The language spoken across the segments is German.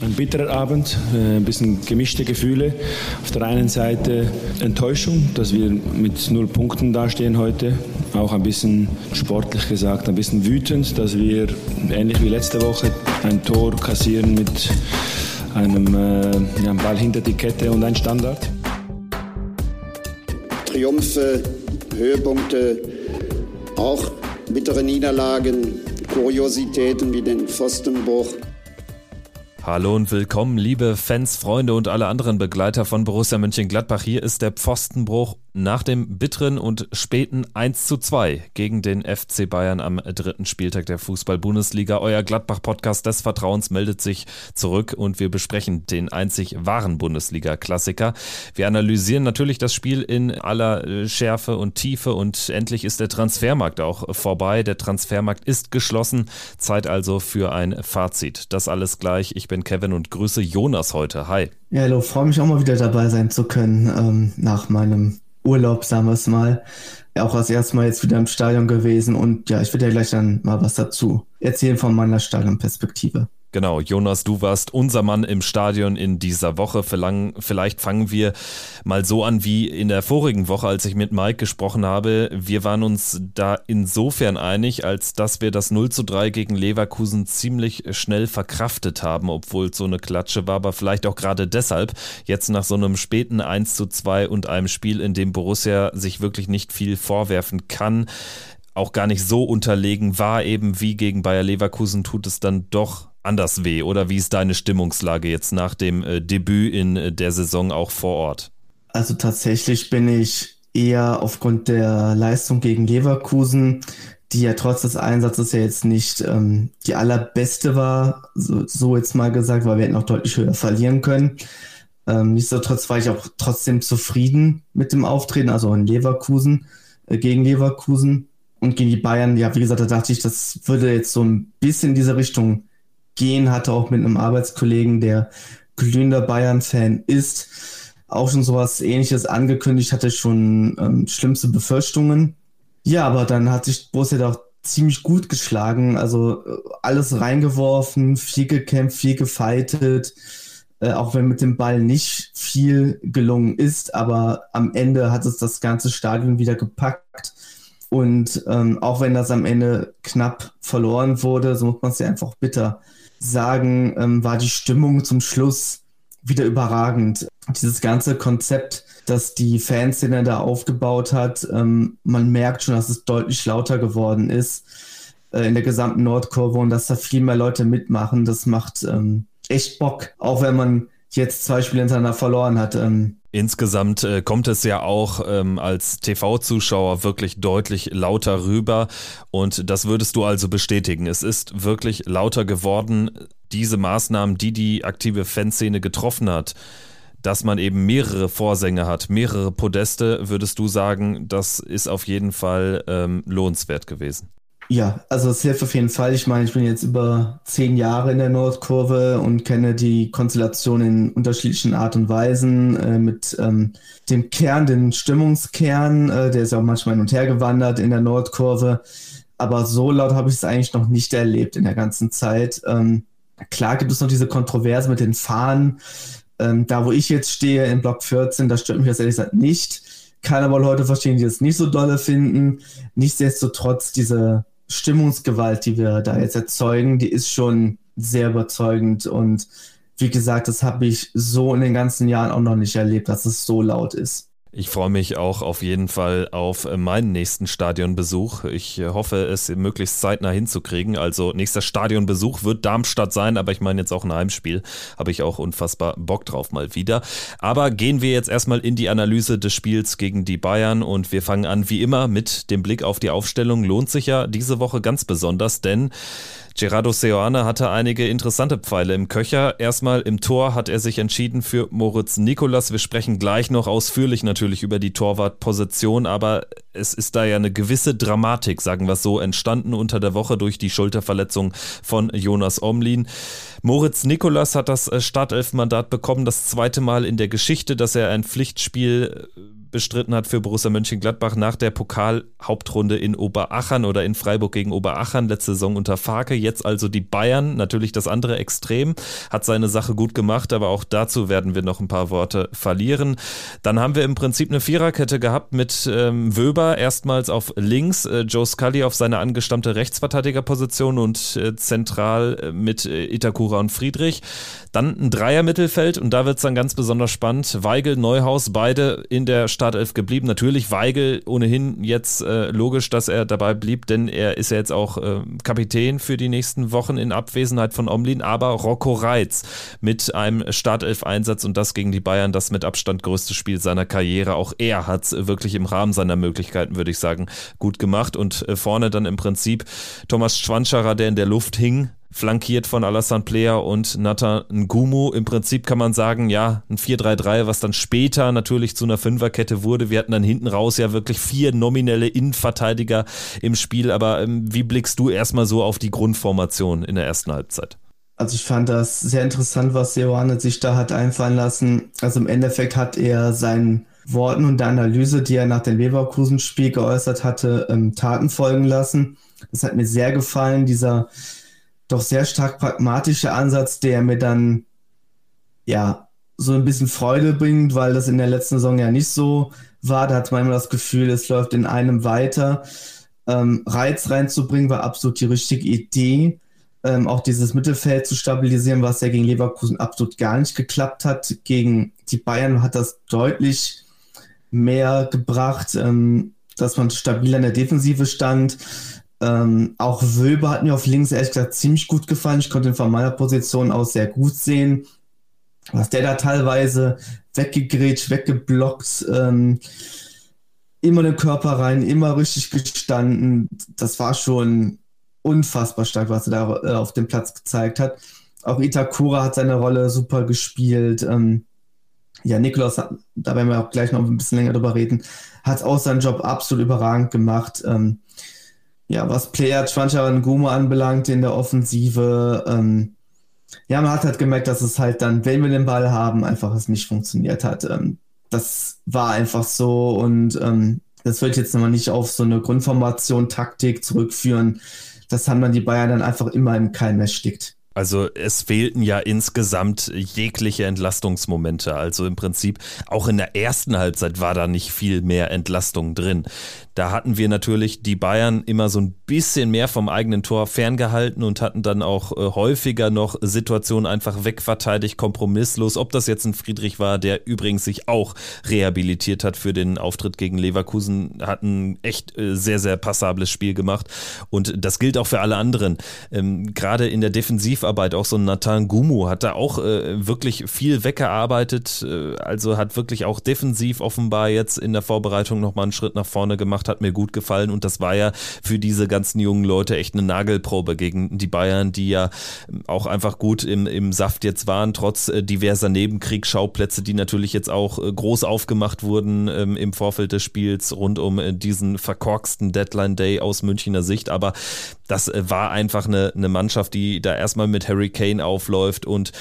Ein bitterer Abend, äh, ein bisschen gemischte Gefühle. Auf der einen Seite Enttäuschung, dass wir mit null Punkten dastehen heute. Auch ein bisschen sportlich gesagt, ein bisschen wütend, dass wir ähnlich wie letzte Woche ein Tor kassieren mit einem äh, ja, Ball hinter die Kette und ein Standard. Triumphe, Höhepunkte, auch bittere Niederlagen, Kuriositäten wie den Pfostenbruch. Hallo und willkommen, liebe Fans, Freunde und alle anderen Begleiter von Borussia Mönchengladbach. Hier ist der Pfostenbruch nach dem bitteren und späten 1 zu 2 gegen den FC Bayern am dritten Spieltag der Fußball-Bundesliga. Euer Gladbach-Podcast des Vertrauens meldet sich zurück und wir besprechen den einzig wahren Bundesliga-Klassiker. Wir analysieren natürlich das Spiel in aller Schärfe und Tiefe und endlich ist der Transfermarkt auch vorbei. Der Transfermarkt ist geschlossen. Zeit also für ein Fazit. Das alles gleich. Ich bin Kevin und grüße Jonas heute. Hi. Ja, hallo, freue mich auch mal wieder dabei sein zu können ähm, nach meinem Urlaub, sagen wir es mal. Auch als erstes Mal jetzt wieder im Stadion gewesen und ja, ich werde ja gleich dann mal was dazu erzählen von meiner Stadionperspektive. Genau, Jonas, du warst unser Mann im Stadion in dieser Woche. Vielleicht fangen wir mal so an wie in der vorigen Woche, als ich mit Mike gesprochen habe. Wir waren uns da insofern einig, als dass wir das 0 zu 3 gegen Leverkusen ziemlich schnell verkraftet haben, obwohl es so eine Klatsche war, aber vielleicht auch gerade deshalb. Jetzt nach so einem späten 1 zu 2 und einem Spiel, in dem Borussia sich wirklich nicht viel vorwerfen kann, auch gar nicht so unterlegen war, eben wie gegen Bayer Leverkusen, tut es dann doch anders weh? Oder wie ist deine Stimmungslage jetzt nach dem äh, Debüt in äh, der Saison auch vor Ort? Also tatsächlich bin ich eher aufgrund der Leistung gegen Leverkusen, die ja trotz des Einsatzes ja jetzt nicht ähm, die allerbeste war, so, so, jetzt mal gesagt, weil wir hätten auch deutlich höher verlieren können. Ähm, nichtsdestotrotz war ich auch trotzdem zufrieden mit dem Auftreten, also in Leverkusen, äh, gegen Leverkusen und gegen die Bayern. Ja, wie gesagt, da dachte ich, das würde jetzt so ein bisschen in diese Richtung gehen, hatte auch mit einem Arbeitskollegen, der glühender Bayern-Fan ist, auch schon sowas ähnliches angekündigt, hatte schon ähm, schlimmste Befürchtungen. Ja, aber dann hat sich Borussia doch ziemlich gut geschlagen, also äh, alles reingeworfen, viel gekämpft, viel gefightet, äh, auch wenn mit dem Ball nicht viel gelungen ist, aber am Ende hat es das ganze Stadion wieder gepackt. Und ähm, auch wenn das am Ende knapp verloren wurde, so muss man es ja einfach bitter sagen, ähm, war die Stimmung zum Schluss wieder überragend. Dieses ganze Konzept, das die Fanszene da aufgebaut hat, ähm, man merkt schon, dass es deutlich lauter geworden ist äh, in der gesamten Nordkurve und dass da viel mehr Leute mitmachen. Das macht ähm, echt Bock, auch wenn man jetzt zwei Spiele hintereinander verloren hat. Ähm, Insgesamt äh, kommt es ja auch ähm, als TV-Zuschauer wirklich deutlich lauter rüber und das würdest du also bestätigen. Es ist wirklich lauter geworden, diese Maßnahmen, die die aktive Fanszene getroffen hat, dass man eben mehrere Vorsänger hat, mehrere Podeste, würdest du sagen, das ist auf jeden Fall ähm, lohnenswert gewesen. Ja, also es hilft auf jeden Fall. Ich meine, ich bin jetzt über zehn Jahre in der Nordkurve und kenne die Konstellation in unterschiedlichen Art und Weisen äh, mit ähm, dem Kern, den Stimmungskern, äh, der ist ja auch manchmal hin und her gewandert in der Nordkurve. Aber so laut habe ich es eigentlich noch nicht erlebt in der ganzen Zeit. Ähm, klar gibt es noch diese Kontroverse mit den Fahnen. Ähm, da, wo ich jetzt stehe, in Block 14, da stört mich das ehrlich gesagt nicht. Kann aber Leute verstehen, die es nicht so dolle finden. Nichtsdestotrotz, diese Stimmungsgewalt, die wir da jetzt erzeugen, die ist schon sehr überzeugend. Und wie gesagt, das habe ich so in den ganzen Jahren auch noch nicht erlebt, dass es so laut ist. Ich freue mich auch auf jeden Fall auf meinen nächsten Stadionbesuch. Ich hoffe, es möglichst zeitnah hinzukriegen. Also nächster Stadionbesuch wird Darmstadt sein, aber ich meine jetzt auch ein Heimspiel. Habe ich auch unfassbar Bock drauf mal wieder. Aber gehen wir jetzt erstmal in die Analyse des Spiels gegen die Bayern und wir fangen an wie immer mit dem Blick auf die Aufstellung. Lohnt sich ja diese Woche ganz besonders, denn Gerardo Seoane hatte einige interessante Pfeile im Köcher. Erstmal im Tor hat er sich entschieden für Moritz Nikolas. Wir sprechen gleich noch ausführlich natürlich über die Torwartposition, aber es ist da ja eine gewisse Dramatik, sagen wir es so, entstanden unter der Woche durch die Schulterverletzung von Jonas Omlin. Moritz Nikolas hat das äh, Startelfmandat bekommen, das zweite Mal in der Geschichte, dass er ein Pflichtspiel äh, bestritten hat für Borussia Mönchengladbach nach der Pokalhauptrunde in Oberachern oder in Freiburg gegen Oberachern, letzte Saison unter Farke. Jetzt also die Bayern, natürlich das andere Extrem, hat seine Sache gut gemacht, aber auch dazu werden wir noch ein paar Worte verlieren. Dann haben wir im Prinzip eine Viererkette gehabt mit ähm, Wöber erstmals auf links, äh, Joe Scully auf seine angestammte Rechtsverteidigerposition und äh, zentral äh, mit äh, Itakura und Friedrich. Dann ein Dreier-Mittelfeld und da wird es dann ganz besonders spannend. Weigel, Neuhaus, beide in der Startelf geblieben. Natürlich Weigel ohnehin jetzt äh, logisch, dass er dabei blieb, denn er ist ja jetzt auch äh, Kapitän für die nächsten Wochen in Abwesenheit von Omlin. Aber Rocco Reitz mit einem Startelf-Einsatz und das gegen die Bayern, das mit Abstand größte Spiel seiner Karriere. Auch er hat es wirklich im Rahmen seiner Möglichkeiten, würde ich sagen, gut gemacht. Und äh, vorne dann im Prinzip Thomas Schwanscherer, der in der Luft hing, flankiert von Alassane Player und Nathan Ngumu. Im Prinzip kann man sagen, ja, ein 4-3-3, was dann später natürlich zu einer Fünferkette wurde. Wir hatten dann hinten raus ja wirklich vier nominelle Innenverteidiger im Spiel. Aber ähm, wie blickst du erstmal so auf die Grundformation in der ersten Halbzeit? Also ich fand das sehr interessant, was Johannes sich da hat einfallen lassen. Also im Endeffekt hat er seinen Worten und der Analyse, die er nach dem Leverkusen-Spiel geäußert hatte, ähm, Taten folgen lassen. Das hat mir sehr gefallen, dieser doch sehr stark pragmatische Ansatz, der mir dann ja so ein bisschen Freude bringt, weil das in der letzten Saison ja nicht so war. Da hat man immer das Gefühl, es läuft in einem weiter. Ähm, Reiz reinzubringen war absolut die richtige Idee. Ähm, auch dieses Mittelfeld zu stabilisieren, was ja gegen Leverkusen absolut gar nicht geklappt hat. Gegen die Bayern hat das deutlich mehr gebracht, ähm, dass man stabiler in der Defensive stand. Ähm, auch Wölbe hat mir auf links ehrlich gesagt ziemlich gut gefallen. Ich konnte ihn von meiner Position aus sehr gut sehen. Was der da teilweise weggegrätscht, weggeblockt, ähm, immer den Körper rein, immer richtig gestanden. Das war schon unfassbar stark, was er da äh, auf dem Platz gezeigt hat. Auch Itakura hat seine Rolle super gespielt. Ähm, ja, Nikolaus, da werden wir auch gleich noch ein bisschen länger drüber reden, hat auch seinen Job absolut überragend gemacht. Ähm, ja, was Player Schwancher und Gumo anbelangt in der Offensive, ähm, ja, man hat halt gemerkt, dass es halt dann, wenn wir den Ball haben, einfach es nicht funktioniert hat. Ähm, das war einfach so und ähm, das wird jetzt nochmal nicht auf so eine Grundformation, Taktik zurückführen. Das haben dann die Bayern dann einfach immer im Keim erstickt. Also es fehlten ja insgesamt jegliche Entlastungsmomente. Also im Prinzip auch in der ersten Halbzeit war da nicht viel mehr Entlastung drin. Da hatten wir natürlich die Bayern immer so ein bisschen mehr vom eigenen Tor ferngehalten und hatten dann auch äh, häufiger noch Situationen einfach wegverteidigt, kompromisslos. Ob das jetzt ein Friedrich war, der übrigens sich auch rehabilitiert hat für den Auftritt gegen Leverkusen, hat ein echt äh, sehr, sehr passables Spiel gemacht. Und das gilt auch für alle anderen. Ähm, Gerade in der Defensivarbeit, auch so ein Nathan Gumu hat da auch äh, wirklich viel weggearbeitet. Äh, also hat wirklich auch defensiv offenbar jetzt in der Vorbereitung nochmal einen Schritt nach vorne gemacht hat mir gut gefallen und das war ja für diese ganzen jungen Leute echt eine Nagelprobe gegen die Bayern, die ja auch einfach gut im, im Saft jetzt waren, trotz äh, diverser Nebenkriegsschauplätze, die natürlich jetzt auch äh, groß aufgemacht wurden ähm, im Vorfeld des Spiels rund um äh, diesen verkorksten Deadline Day aus Münchner Sicht. Aber das war einfach eine, eine Mannschaft, die da erstmal mit Harry Kane aufläuft und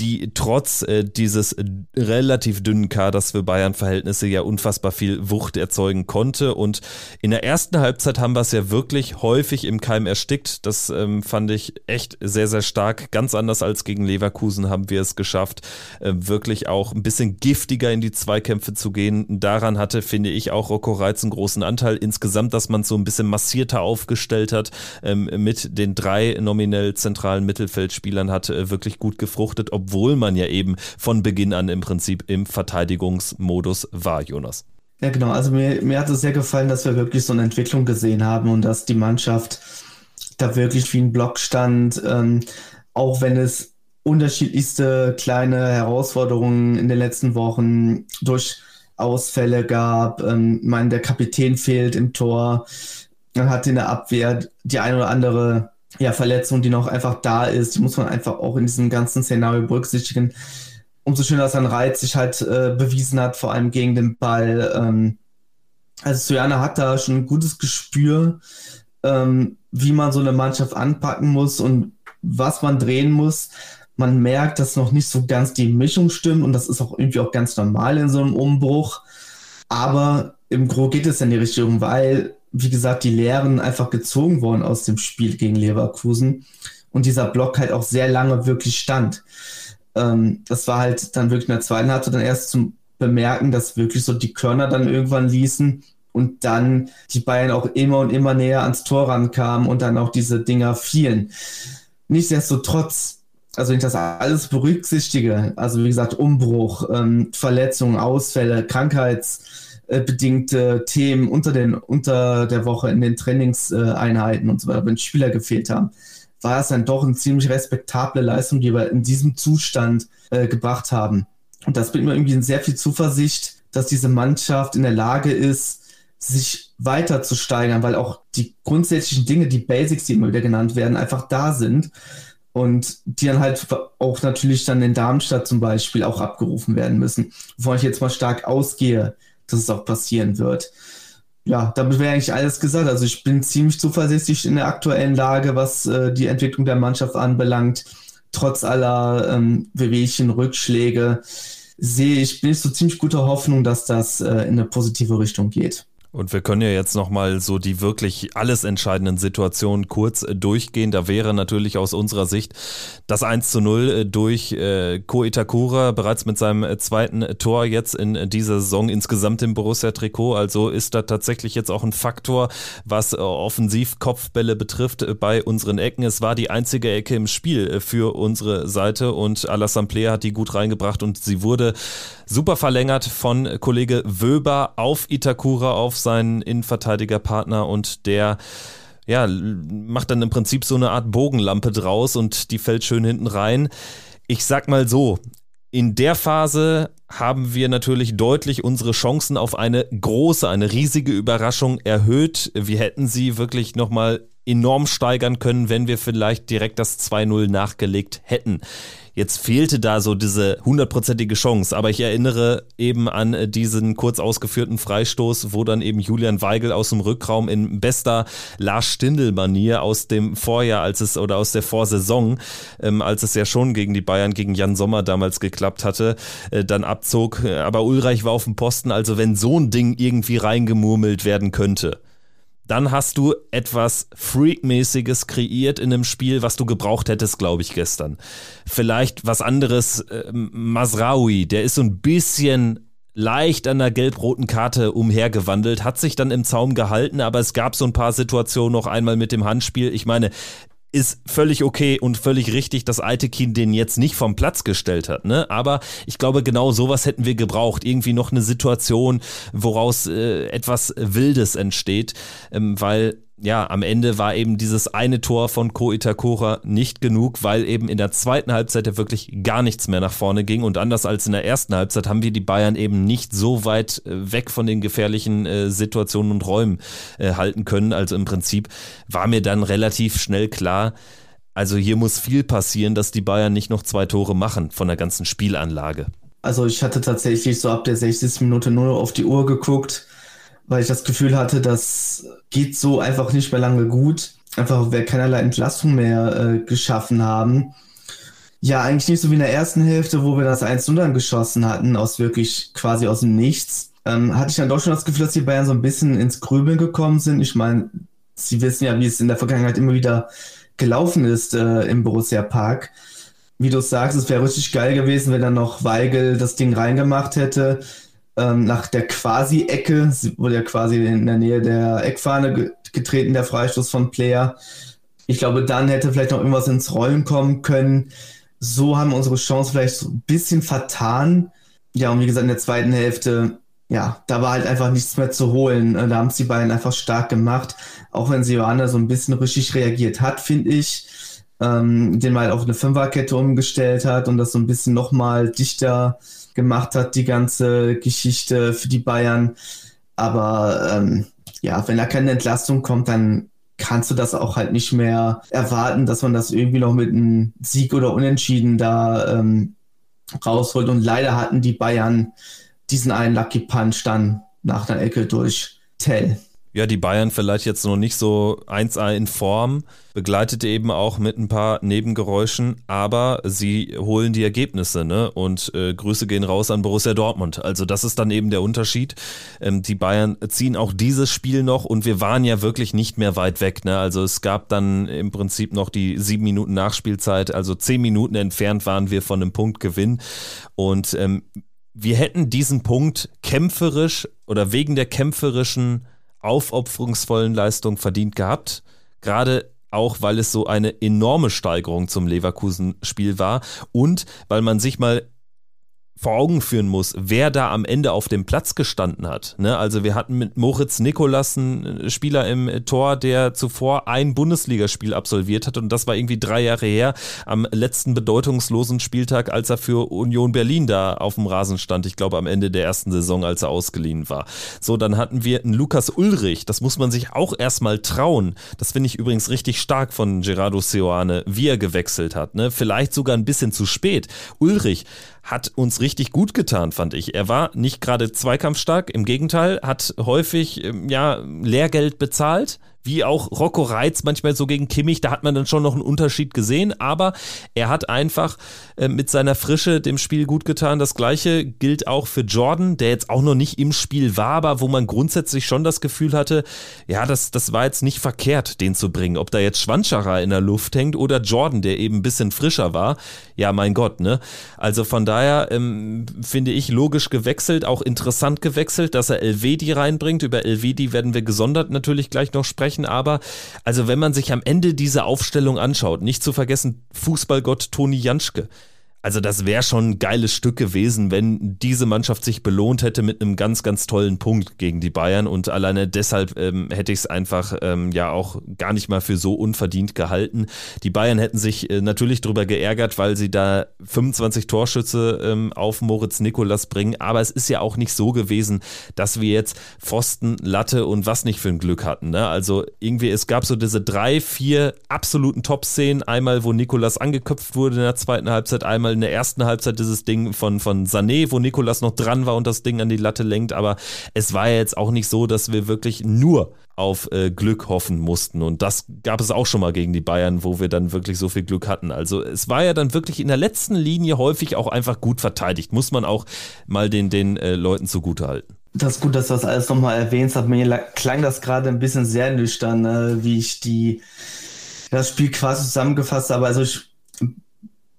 die trotz äh, dieses relativ dünnen Kaders für Bayern-Verhältnisse ja unfassbar viel Wucht erzeugen konnte. Und in der ersten Halbzeit haben wir es ja wirklich häufig im Keim erstickt. Das ähm, fand ich echt sehr, sehr stark. Ganz anders als gegen Leverkusen haben wir es geschafft, äh, wirklich auch ein bisschen giftiger in die Zweikämpfe zu gehen. Daran hatte, finde ich, auch Rocco Reitz einen großen Anteil. Insgesamt, dass man so ein bisschen massierter aufgestellt hat ähm, mit den drei nominell zentralen Mittelfeldspielern hat äh, wirklich gut gefruchtet, obwohl obwohl man ja eben von Beginn an im Prinzip im Verteidigungsmodus war, Jonas. Ja, genau. Also mir, mir hat es sehr gefallen, dass wir wirklich so eine Entwicklung gesehen haben und dass die Mannschaft da wirklich wie ein Block stand, ähm, auch wenn es unterschiedlichste kleine Herausforderungen in den letzten Wochen durch Ausfälle gab. Ähm, ich meine, der Kapitän fehlt im Tor. Man hat in der Abwehr die eine oder andere ja, Verletzung, die noch einfach da ist, die muss man einfach auch in diesem ganzen Szenario berücksichtigen. Umso schöner, dass ein Reiz sich halt äh, bewiesen hat, vor allem gegen den Ball. Ähm, also Sojana hat da schon ein gutes Gespür, ähm, wie man so eine Mannschaft anpacken muss und was man drehen muss. Man merkt, dass noch nicht so ganz die Mischung stimmt und das ist auch irgendwie auch ganz normal in so einem Umbruch. Aber im Gro geht es in die Richtung, weil, wie gesagt, die Lehren einfach gezogen wurden aus dem Spiel gegen Leverkusen und dieser Block halt auch sehr lange wirklich stand. Ähm, das war halt dann wirklich in der zweiten Halbzeit dann erst zum Bemerken, dass wirklich so die Körner dann irgendwann ließen und dann die Bayern auch immer und immer näher ans Tor rankamen und dann auch diese Dinger fielen. Nichtsdestotrotz, also wenn ich das alles berücksichtige, also wie gesagt, Umbruch, ähm, Verletzungen, Ausfälle, krankheitsbedingte Themen unter, den, unter der Woche in den Trainingseinheiten und so weiter, wenn Spieler gefehlt haben, war es dann doch eine ziemlich respektable Leistung, die wir in diesem Zustand äh, gebracht haben. Und das bringt mir irgendwie sehr viel Zuversicht, dass diese Mannschaft in der Lage ist, sich weiter zu steigern, weil auch die grundsätzlichen Dinge, die Basics, die immer wieder genannt werden, einfach da sind und die dann halt auch natürlich dann in Darmstadt zum Beispiel auch abgerufen werden müssen, wovon ich jetzt mal stark ausgehe, dass es auch passieren wird. Ja, damit wäre eigentlich alles gesagt. Also ich bin ziemlich zuversichtlich in der aktuellen Lage, was äh, die Entwicklung der Mannschaft anbelangt. Trotz aller ähm, Wehwehchen, Rückschläge sehe ich, bin ich so ziemlich guter Hoffnung, dass das äh, in eine positive Richtung geht. Und wir können ja jetzt nochmal so die wirklich alles entscheidenden Situationen kurz äh, durchgehen. Da wäre natürlich aus unserer Sicht das 1 zu 0 äh, durch äh, Ko Itakura bereits mit seinem zweiten Tor jetzt in dieser Saison insgesamt im Borussia-Trikot. Also ist da tatsächlich jetzt auch ein Faktor, was Offensiv-Kopfbälle betrifft bei unseren Ecken. Es war die einzige Ecke im Spiel für unsere Seite und Alassane Player hat die gut reingebracht und sie wurde super verlängert von Kollege Wöber auf Itakura auf seinen Innenverteidigerpartner und der ja, macht dann im Prinzip so eine Art Bogenlampe draus und die fällt schön hinten rein. Ich sag mal so, in der Phase haben wir natürlich deutlich unsere Chancen auf eine große, eine riesige Überraschung erhöht. Wir hätten sie wirklich nochmal enorm steigern können, wenn wir vielleicht direkt das 2-0 nachgelegt hätten. Jetzt fehlte da so diese hundertprozentige Chance, aber ich erinnere eben an äh, diesen kurz ausgeführten Freistoß, wo dann eben Julian Weigel aus dem Rückraum in bester Lars Stindl-Manier aus dem Vorjahr, als es oder aus der Vorsaison, ähm, als es ja schon gegen die Bayern, gegen Jan Sommer damals geklappt hatte, äh, dann abzog. Aber Ulreich war auf dem Posten, also wenn so ein Ding irgendwie reingemurmelt werden könnte dann hast du etwas Freakmäßiges kreiert in einem Spiel, was du gebraucht hättest, glaube ich, gestern. Vielleicht was anderes, äh, Masraoui, der ist so ein bisschen leicht an der gelb-roten Karte umhergewandelt, hat sich dann im Zaum gehalten, aber es gab so ein paar Situationen noch einmal mit dem Handspiel. Ich meine, ist völlig okay und völlig richtig, dass Altekin den jetzt nicht vom Platz gestellt hat, ne? Aber ich glaube, genau sowas hätten wir gebraucht. Irgendwie noch eine Situation, woraus äh, etwas Wildes entsteht, ähm, weil ja, am Ende war eben dieses eine Tor von Ko Itakura nicht genug, weil eben in der zweiten Halbzeit ja wirklich gar nichts mehr nach vorne ging. Und anders als in der ersten Halbzeit haben wir die Bayern eben nicht so weit äh, weg von den gefährlichen äh, Situationen und Räumen äh, halten können. Also im Prinzip war mir dann relativ schnell klar, also hier muss viel passieren, dass die Bayern nicht noch zwei Tore machen von der ganzen Spielanlage. Also ich hatte tatsächlich so ab der 60. Minute nur auf die Uhr geguckt weil ich das Gefühl hatte, das geht so einfach nicht mehr lange gut. Einfach, weil wir keinerlei Entlastung mehr äh, geschaffen haben. Ja, eigentlich nicht so wie in der ersten Hälfte, wo wir das 1-0 dann geschossen hatten, aus wirklich quasi aus dem Nichts. Ähm, hatte ich dann doch schon das Gefühl, dass die Bayern so ein bisschen ins Grübeln gekommen sind. Ich meine, sie wissen ja, wie es in der Vergangenheit immer wieder gelaufen ist äh, im Borussia Park. Wie du sagst, es wäre richtig geil gewesen, wenn dann noch Weigel das Ding reingemacht hätte ähm, nach der Quasi-Ecke, sie wurde ja quasi in der Nähe der Eckfahne getreten, der Freistoß von Player. Ich glaube, dann hätte vielleicht noch irgendwas ins Rollen kommen können. So haben unsere Chance vielleicht so ein bisschen vertan. Ja, und wie gesagt, in der zweiten Hälfte, ja, da war halt einfach nichts mehr zu holen. Da haben es die beiden einfach stark gemacht. Auch wenn Johanna so ein bisschen richtig reagiert hat, finde ich. Ähm, den mal auf eine Fünferkette umgestellt hat und das so ein bisschen nochmal dichter gemacht hat, die ganze Geschichte für die Bayern. Aber ähm, ja, wenn da keine Entlastung kommt, dann kannst du das auch halt nicht mehr erwarten, dass man das irgendwie noch mit einem Sieg oder Unentschieden da ähm, rausholt. Und leider hatten die Bayern diesen einen Lucky Punch dann nach einer Ecke durch Tell. Ja, die Bayern vielleicht jetzt noch nicht so 1A in Form, begleitet eben auch mit ein paar Nebengeräuschen, aber sie holen die Ergebnisse, ne? Und äh, Grüße gehen raus an Borussia Dortmund. Also das ist dann eben der Unterschied. Ähm, die Bayern ziehen auch dieses Spiel noch und wir waren ja wirklich nicht mehr weit weg, ne? Also es gab dann im Prinzip noch die sieben Minuten Nachspielzeit, also zehn Minuten entfernt waren wir von einem Punktgewinn und ähm, wir hätten diesen Punkt kämpferisch oder wegen der kämpferischen aufopferungsvollen Leistung verdient gehabt. Gerade auch weil es so eine enorme Steigerung zum Leverkusen-Spiel war und weil man sich mal vor Augen führen muss, wer da am Ende auf dem Platz gestanden hat. Ne? Also wir hatten mit Moritz Nikolas äh, Spieler im Tor, der zuvor ein Bundesligaspiel absolviert hat und das war irgendwie drei Jahre her am letzten bedeutungslosen Spieltag, als er für Union Berlin da auf dem Rasen stand. Ich glaube am Ende der ersten Saison, als er ausgeliehen war. So, dann hatten wir einen Lukas Ulrich. Das muss man sich auch erstmal trauen. Das finde ich übrigens richtig stark von Gerardo Seoane, wie er gewechselt hat. Ne? Vielleicht sogar ein bisschen zu spät. Ulrich hat uns richtig gut getan, fand ich. Er war nicht gerade zweikampfstark, im Gegenteil, hat häufig ähm, ja Lehrgeld bezahlt, wie auch Rocco Reitz manchmal so gegen Kimmich, da hat man dann schon noch einen Unterschied gesehen, aber er hat einfach äh, mit seiner Frische dem Spiel gut getan. Das gleiche gilt auch für Jordan, der jetzt auch noch nicht im Spiel war, aber wo man grundsätzlich schon das Gefühl hatte, ja, das, das war jetzt nicht verkehrt, den zu bringen. Ob da jetzt Schwanscherer in der Luft hängt oder Jordan, der eben ein bisschen frischer war, ja, mein Gott, ne? Also von daher ähm, finde ich logisch gewechselt, auch interessant gewechselt, dass er Elvedi reinbringt. Über Elvedi werden wir gesondert natürlich gleich noch sprechen sprechen, aber also wenn man sich am Ende diese Aufstellung anschaut, nicht zu vergessen Fußballgott Toni Janschke, also das wäre schon ein geiles Stück gewesen, wenn diese Mannschaft sich belohnt hätte mit einem ganz, ganz tollen Punkt gegen die Bayern und alleine deshalb ähm, hätte ich es einfach ähm, ja auch gar nicht mal für so unverdient gehalten. Die Bayern hätten sich äh, natürlich darüber geärgert, weil sie da 25 Torschütze ähm, auf Moritz Nikolas bringen, aber es ist ja auch nicht so gewesen, dass wir jetzt Pfosten, Latte und was nicht für ein Glück hatten. Ne? Also irgendwie, es gab so diese drei, vier absoluten Top-Szenen, einmal wo Nikolas angeköpft wurde in der zweiten Halbzeit, einmal einmal in der ersten Halbzeit dieses Ding von, von Sané, wo Nikolas noch dran war und das Ding an die Latte lenkt, aber es war ja jetzt auch nicht so, dass wir wirklich nur auf äh, Glück hoffen mussten. Und das gab es auch schon mal gegen die Bayern, wo wir dann wirklich so viel Glück hatten. Also es war ja dann wirklich in der letzten Linie häufig auch einfach gut verteidigt. Muss man auch mal den, den äh, Leuten zugutehalten. Das ist gut, dass du das alles nochmal erwähnst. Hat mir klang das gerade ein bisschen sehr nüchtern, äh, wie ich die das Spiel quasi zusammengefasst habe. Also ich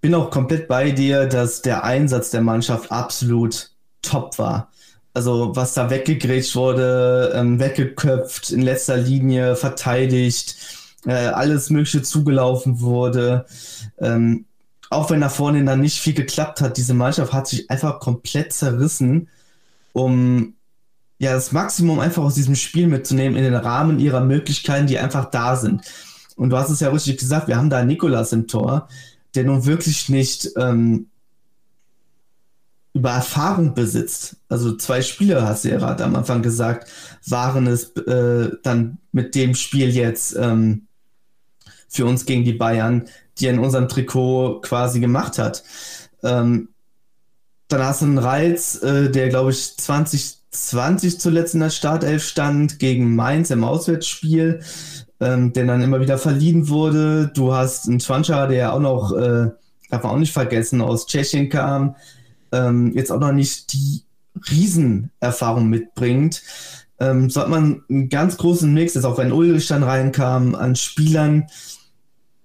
bin auch komplett bei dir, dass der Einsatz der Mannschaft absolut top war. Also was da weggegrätscht wurde, ähm, weggeköpft, in letzter Linie verteidigt, äh, alles Mögliche zugelaufen wurde. Ähm, auch wenn da vorne dann nicht viel geklappt hat, diese Mannschaft hat sich einfach komplett zerrissen, um ja das Maximum einfach aus diesem Spiel mitzunehmen in den Rahmen ihrer Möglichkeiten, die einfach da sind. Und du hast es ja richtig gesagt, wir haben da Nikolas im Tor, der nun wirklich nicht ähm, über Erfahrung besitzt. Also zwei Spieler, hast du ja gerade am Anfang gesagt, waren es äh, dann mit dem Spiel jetzt ähm, für uns gegen die Bayern, die er in unserem Trikot quasi gemacht hat. Ähm, dann hast du einen Reiz, äh, der glaube ich 2020 zuletzt in der Startelf stand gegen Mainz im Auswärtsspiel ähm, der dann immer wieder verliehen wurde. Du hast einen Schwancha, der auch noch, äh, darf man auch nicht vergessen, aus Tschechien kam, ähm, jetzt auch noch nicht die Riesenerfahrung mitbringt. Ähm, so hat man einen ganz großen Mix, jetzt auch wenn Ulrich dann reinkam, an Spielern,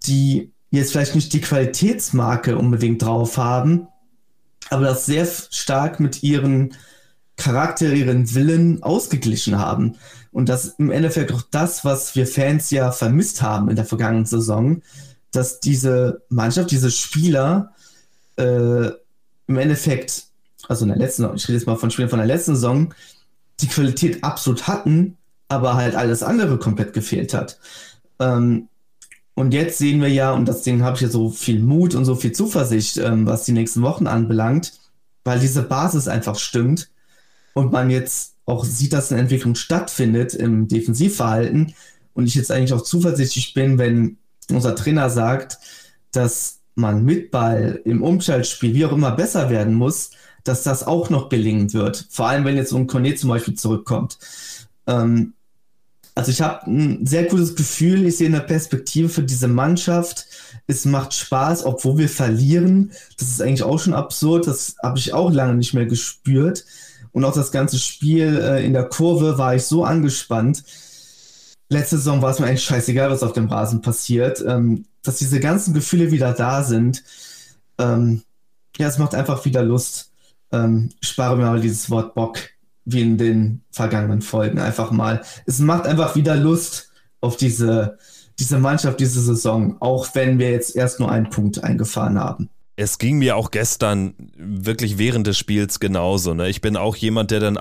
die jetzt vielleicht nicht die Qualitätsmarke unbedingt drauf haben, aber das sehr stark mit ihren Charakter, ihren Willen ausgeglichen haben. Und das im Endeffekt auch das, was wir Fans ja vermisst haben in der vergangenen Saison, dass diese Mannschaft, diese Spieler äh, im Endeffekt, also in der letzten, ich rede jetzt mal von Spielen von der letzten Saison, die Qualität absolut hatten, aber halt alles andere komplett gefehlt hat. Ähm, und jetzt sehen wir ja, und deswegen habe ich ja so viel Mut und so viel Zuversicht, ähm, was die nächsten Wochen anbelangt, weil diese Basis einfach stimmt und man jetzt auch sieht, dass eine Entwicklung stattfindet im Defensivverhalten und ich jetzt eigentlich auch zuversichtlich bin, wenn unser Trainer sagt, dass man mit Ball im Umschaltspiel wie auch immer besser werden muss, dass das auch noch gelingen wird. Vor allem, wenn jetzt so ein Kone zum Beispiel zurückkommt. Ähm, Also ich habe ein sehr gutes Gefühl, ich sehe eine Perspektive für diese Mannschaft. Es macht Spaß, obwohl wir verlieren. Das ist eigentlich auch schon absurd, das habe ich auch lange nicht mehr gespürt. Und auch das ganze Spiel äh, in der Kurve war ich so angespannt. Letzte Saison war es mir eigentlich scheißegal, was auf dem Rasen passiert. Ähm, dass diese ganzen Gefühle wieder da sind, ähm, ja, es macht einfach wieder Lust. Ähm, spare mir mal dieses Wort Bock wie in den vergangenen Folgen einfach mal. Es macht einfach wieder Lust auf diese, diese Mannschaft, diese Saison, auch wenn wir jetzt erst nur einen Punkt eingefahren haben. Es ging mir auch gestern wirklich während des Spiels genauso. Ne? Ich bin auch jemand, der dann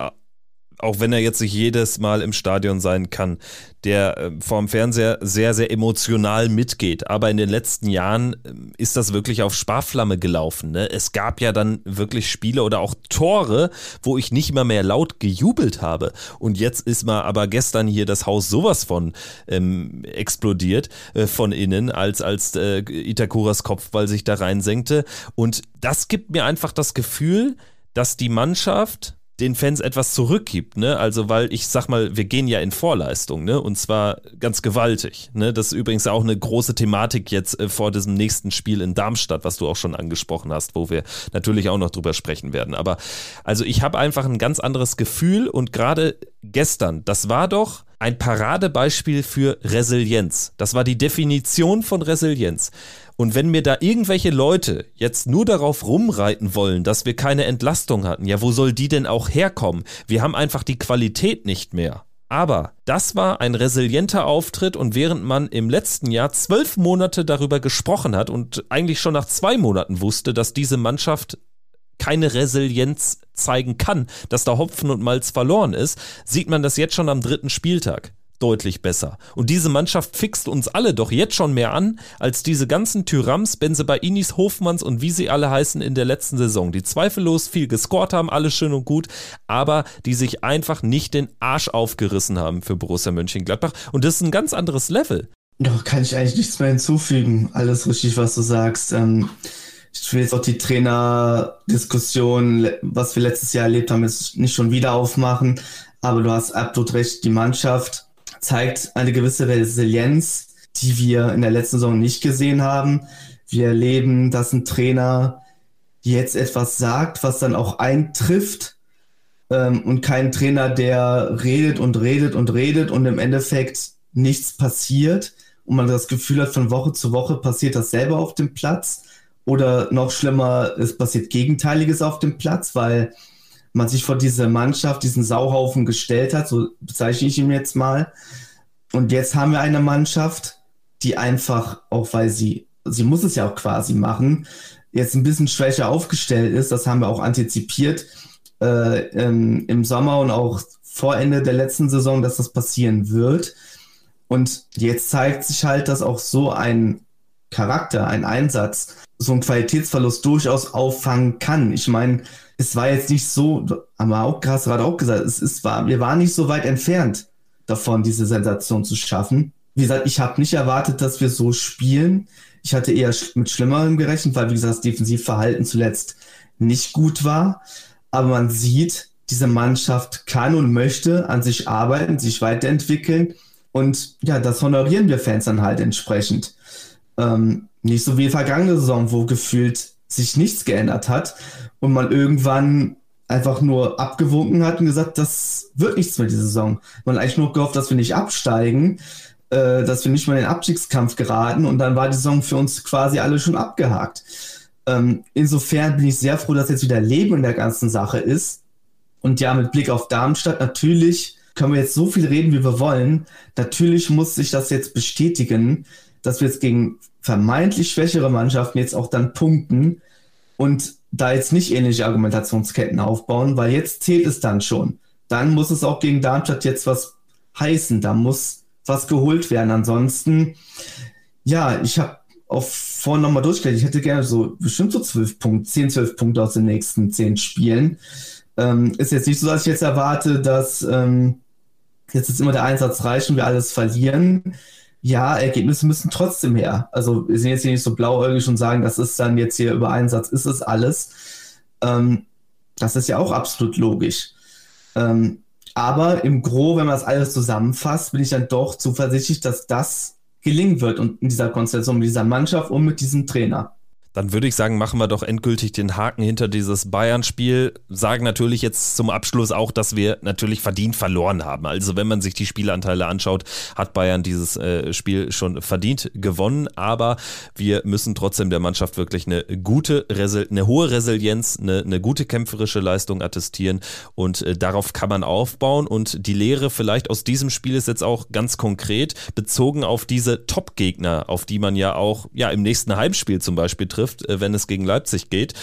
auch wenn er jetzt nicht jedes Mal im Stadion sein kann, der äh, vorm Fernseher sehr, sehr emotional mitgeht. Aber in den letzten Jahren äh, ist das wirklich auf Sparflamme gelaufen. Ne? Es gab ja dann wirklich Spiele oder auch Tore, wo ich nicht mal mehr laut gejubelt habe. Und jetzt ist mal aber gestern hier das Haus sowas von ähm, explodiert äh, von innen, als, als äh, Itakuras Kopfball sich da reinsenkte. Und das gibt mir einfach das Gefühl, dass die Mannschaft den Fans etwas zurückgibt, ne? Also, weil ich sag mal, wir gehen ja in Vorleistung, ne? Und zwar ganz gewaltig, ne? Das ist übrigens auch eine große Thematik jetzt äh, vor diesem nächsten Spiel in Darmstadt, was du auch schon angesprochen hast, wo wir natürlich auch noch drüber sprechen werden. Aber also ich habe einfach ein ganz anderes Gefühl und gerade gestern, das war doch ein Paradebeispiel für Resilienz. Das war die Definition von Resilienz. Und wenn mir da irgendwelche Leute jetzt nur darauf rumreiten wollen, dass wir keine Entlastung hatten, ja, wo soll die denn auch herkommen? Wir haben einfach die Qualität nicht mehr. Aber das war ein resilienter Auftritt und während man im letzten Jahr zwölf Monate darüber gesprochen hat und eigentlich schon nach zwei Monaten wusste, dass diese Mannschaft keine Resilienz zeigen kann, dass da Hopfen und Malz verloren ist, sieht man das jetzt schon am dritten Spieltag deutlich besser. Und diese Mannschaft fixt uns alle doch jetzt schon mehr an, als diese ganzen Tyrams, Benzebainis, Hofmanns und wie sie alle heißen in der letzten Saison, die zweifellos viel gescored haben, alles schön und gut, aber die sich einfach nicht den Arsch aufgerissen haben für Borussia Mönchengladbach. Und das ist ein ganz anderes Level. Ja, kann ich eigentlich nichts mehr hinzufügen. Alles richtig, was du sagst. Ähm ich will jetzt auch die Trainerdiskussion, was wir letztes Jahr erlebt haben, jetzt nicht schon wieder aufmachen. Aber du hast absolut recht, die Mannschaft zeigt eine gewisse Resilienz, die wir in der letzten Saison nicht gesehen haben. Wir erleben, dass ein Trainer jetzt etwas sagt, was dann auch eintrifft ähm, und kein Trainer, der redet und redet und redet und im Endeffekt nichts passiert und man das Gefühl hat, von Woche zu Woche passiert dasselbe auf dem Platz oder noch schlimmer, es passiert Gegenteiliges auf dem Platz, weil man sich vor diese Mannschaft, diesen Sauhaufen gestellt hat, so bezeichne ich ihn jetzt mal. Und jetzt haben wir eine Mannschaft, die einfach, auch weil sie, sie muss es ja auch quasi machen, jetzt ein bisschen schwächer aufgestellt ist. Das haben wir auch antizipiert äh, im, im Sommer und auch vor Ende der letzten Saison, dass das passieren wird. Und jetzt zeigt sich halt, dass auch so ein Charakter, ein Einsatz, so einen Qualitätsverlust durchaus auffangen kann. Ich meine, es war jetzt nicht so, haben wir auch gerade auch gesagt, es ist, war, wir waren nicht so weit entfernt davon, diese Sensation zu schaffen. Wie gesagt, ich habe nicht erwartet, dass wir so spielen. Ich hatte eher mit Schlimmerem gerechnet, weil, wie gesagt, das Defensivverhalten zuletzt nicht gut war. Aber man sieht, diese Mannschaft kann und möchte an sich arbeiten, sich weiterentwickeln. Und ja, das honorieren wir Fans dann halt entsprechend. Ähm, nicht so wie vergangene Saison, wo gefühlt sich nichts geändert hat und man irgendwann einfach nur abgewunken hat und gesagt, das wird nichts mehr diese Saison. Man hat eigentlich nur gehofft, dass wir nicht absteigen, äh, dass wir nicht mal in den Abstiegskampf geraten und dann war die Saison für uns quasi alle schon abgehakt. Ähm, insofern bin ich sehr froh, dass jetzt wieder Leben in der ganzen Sache ist. Und ja, mit Blick auf Darmstadt, natürlich können wir jetzt so viel reden, wie wir wollen. Natürlich muss sich das jetzt bestätigen, dass wir jetzt gegen vermeintlich schwächere Mannschaften jetzt auch dann punkten und da jetzt nicht ähnliche Argumentationsketten aufbauen, weil jetzt zählt es dann schon. Dann muss es auch gegen Darmstadt jetzt was heißen, da muss was geholt werden. Ansonsten, ja, ich habe auch vorhin nochmal durchgelegt, ich hätte gerne so bestimmt so zwölf Punkte, zehn, zwölf Punkte aus den nächsten zehn Spielen. Ähm, ist jetzt nicht so, dass ich jetzt erwarte, dass ähm, jetzt ist immer der Einsatz reicht und wir alles verlieren ja, Ergebnisse müssen trotzdem her. Also wir sind jetzt hier nicht so blauäugig und sagen, das ist dann jetzt hier über Einsatz, ist es alles. Ähm, das ist ja auch absolut logisch. Ähm, Aber im Gro, wenn man das alles zusammenfasst, bin ich dann doch zuversichtlich, dass das gelingen wird und in dieser Konstellation mit dieser Mannschaft und mit diesem Trainer. Dann würde ich sagen, machen wir doch endgültig den Haken hinter dieses Bayern-Spiel. Sagen natürlich jetzt zum Abschluss auch, dass wir natürlich verdient verloren haben. Also wenn man sich die Spielanteile anschaut, hat Bayern dieses äh, Spiel schon verdient gewonnen. Aber wir müssen trotzdem der Mannschaft wirklich eine gute, eine hohe Resilienz, eine, eine gute kämpferische Leistung attestieren. Und äh, darauf kann man aufbauen. Und die Lehre vielleicht aus diesem Spiel ist jetzt auch ganz konkret bezogen auf diese Top-Gegner, auf die man ja auch ja im nächsten Heimspiel zum Beispiel trifft trifft, äh, wenn es gegen Leipzig geht.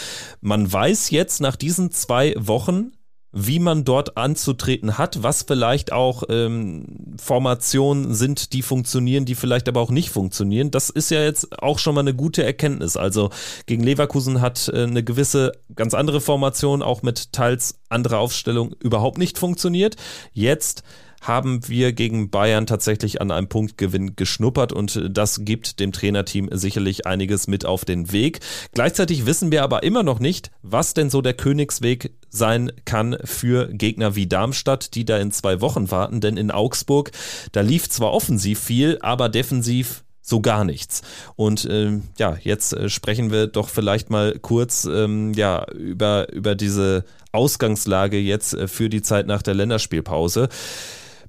Man weiß jetzt nach diesen zwei Wochen, wie man dort anzutreten hat, was vielleicht auch ähm, Formationen sind, die funktionieren, die vielleicht aber auch nicht funktionieren. Das ist ja jetzt auch schon mal eine gute Erkenntnis. Also gegen Leverkusen hat äh, eine gewisse, ganz andere Formation, auch mit teils anderer Aufstellung, überhaupt nicht funktioniert. Jetzt haben wir gegen Bayern tatsächlich an einem Punktgewinn geschnuppert und das gibt dem Trainerteam sicherlich einiges mit auf den Weg. Gleichzeitig wissen wir aber immer noch nicht, was denn so der Königsweg sein kann für Gegner wie Darmstadt, die da in zwei Wochen warten, denn in Augsburg, da lief zwar offensiv viel, aber defensiv so gar nichts. Und ähm, ja, jetzt äh, sprechen wir doch vielleicht mal kurz ähm, ja, über, über diese Ausgangslage jetzt äh, für die Zeit nach der Länderspielpause.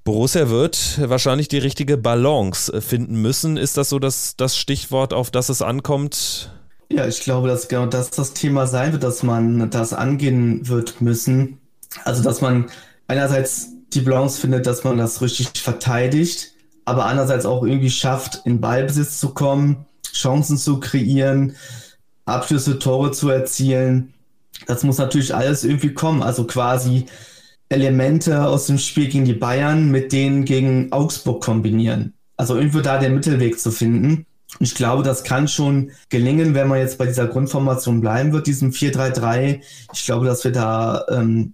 Borussia wird wahrscheinlich die richtige Balance finden müssen. Ist das so das, das Stichwort, auf das es ankommt? Ja, ich glaube, dass genau das das Thema sein wird, dass man das angehen wird müssen. Also, dass man einerseits die Balance findet, dass man das richtig verteidigt, aber andererseits auch irgendwie schafft, in Ballbesitz zu kommen, Chancen zu kreieren, Abschlüsse, Tore zu erzielen. Das muss natürlich alles irgendwie kommen. Also quasi Elemente aus dem Spiel gegen die Bayern mit denen gegen Augsburg kombinieren. Also irgendwo da den Mittelweg zu finden. Ich glaube, das kann schon gelingen, wenn man jetzt bei dieser Grundformation bleiben wird, diesem 4-3-3. Ich glaube, dass wir da ähm,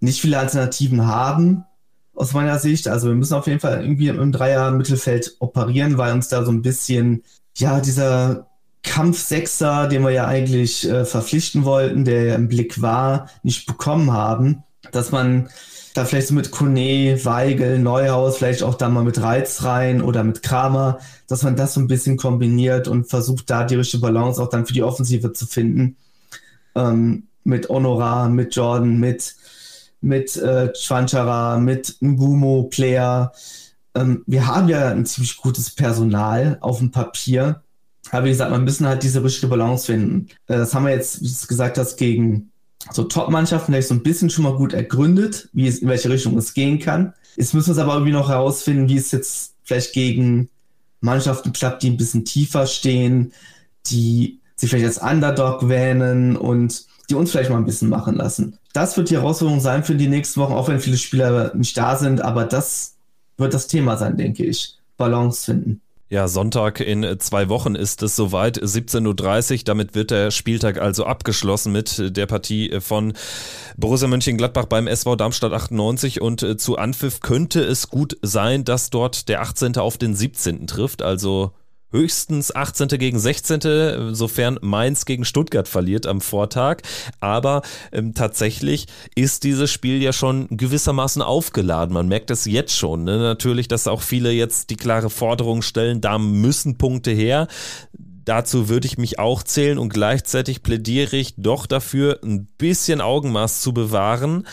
nicht viele Alternativen haben, aus meiner Sicht. Also wir müssen auf jeden Fall irgendwie im Dreier-Mittelfeld operieren, weil uns da so ein bisschen, ja, dieser Kampfsechser, den wir ja eigentlich äh, verpflichten wollten, der ja im Blick war, nicht bekommen haben dass man da vielleicht so mit Kone, Weigel, Neuhaus, vielleicht auch da mal mit Reiz rein oder mit Kramer, dass man das so ein bisschen kombiniert und versucht, da die richtige Balance auch dann für die Offensive zu finden. Ähm, mit Honorar, mit Jordan, mit, mit äh, Chwanchara, mit Ngumo, Player. Ähm, wir haben ja ein ziemlich gutes Personal auf dem Papier. Aber wie gesagt, man müssen halt diese richtige Balance finden. Äh, das haben wir jetzt, wie du es gesagt hast, gegen so Top-Mannschaften vielleicht so ein bisschen schon mal gut ergründet, wie es, in welche Richtung es gehen kann. Jetzt müssen wir es aber irgendwie noch herausfinden, wie es jetzt vielleicht gegen Mannschaften klappt, die ein bisschen tiefer stehen, die sich vielleicht als Underdog wähnen und die uns vielleicht mal ein bisschen machen lassen. Das wird die Herausforderung sein für die nächsten Wochen, auch wenn viele Spieler nicht da sind, aber das wird das Thema sein, denke ich. Balance finden. Ja, Sonntag in zwei Wochen ist es soweit, 17.30 Uhr. Damit wird der Spieltag also abgeschlossen mit der Partie von Borussia Mönchengladbach beim SV Darmstadt 98. Und äh, zu Anpfiff könnte es gut sein, dass dort der 18. auf den 17. trifft. Also höchstens 18. gegen 16., sofern Mainz gegen Stuttgart verliert am Vortag. Aber ähm, tatsächlich ist dieses Spiel ja schon gewissermaßen aufgeladen. Man merkt es jetzt schon. Ne? Natürlich, dass auch viele jetzt die klare Forderung stellen, da müssen Punkte her. Dazu würde ich mich auch zählen und gleichzeitig plädiere ich doch dafür, ein bisschen Augenmaß zu bewahren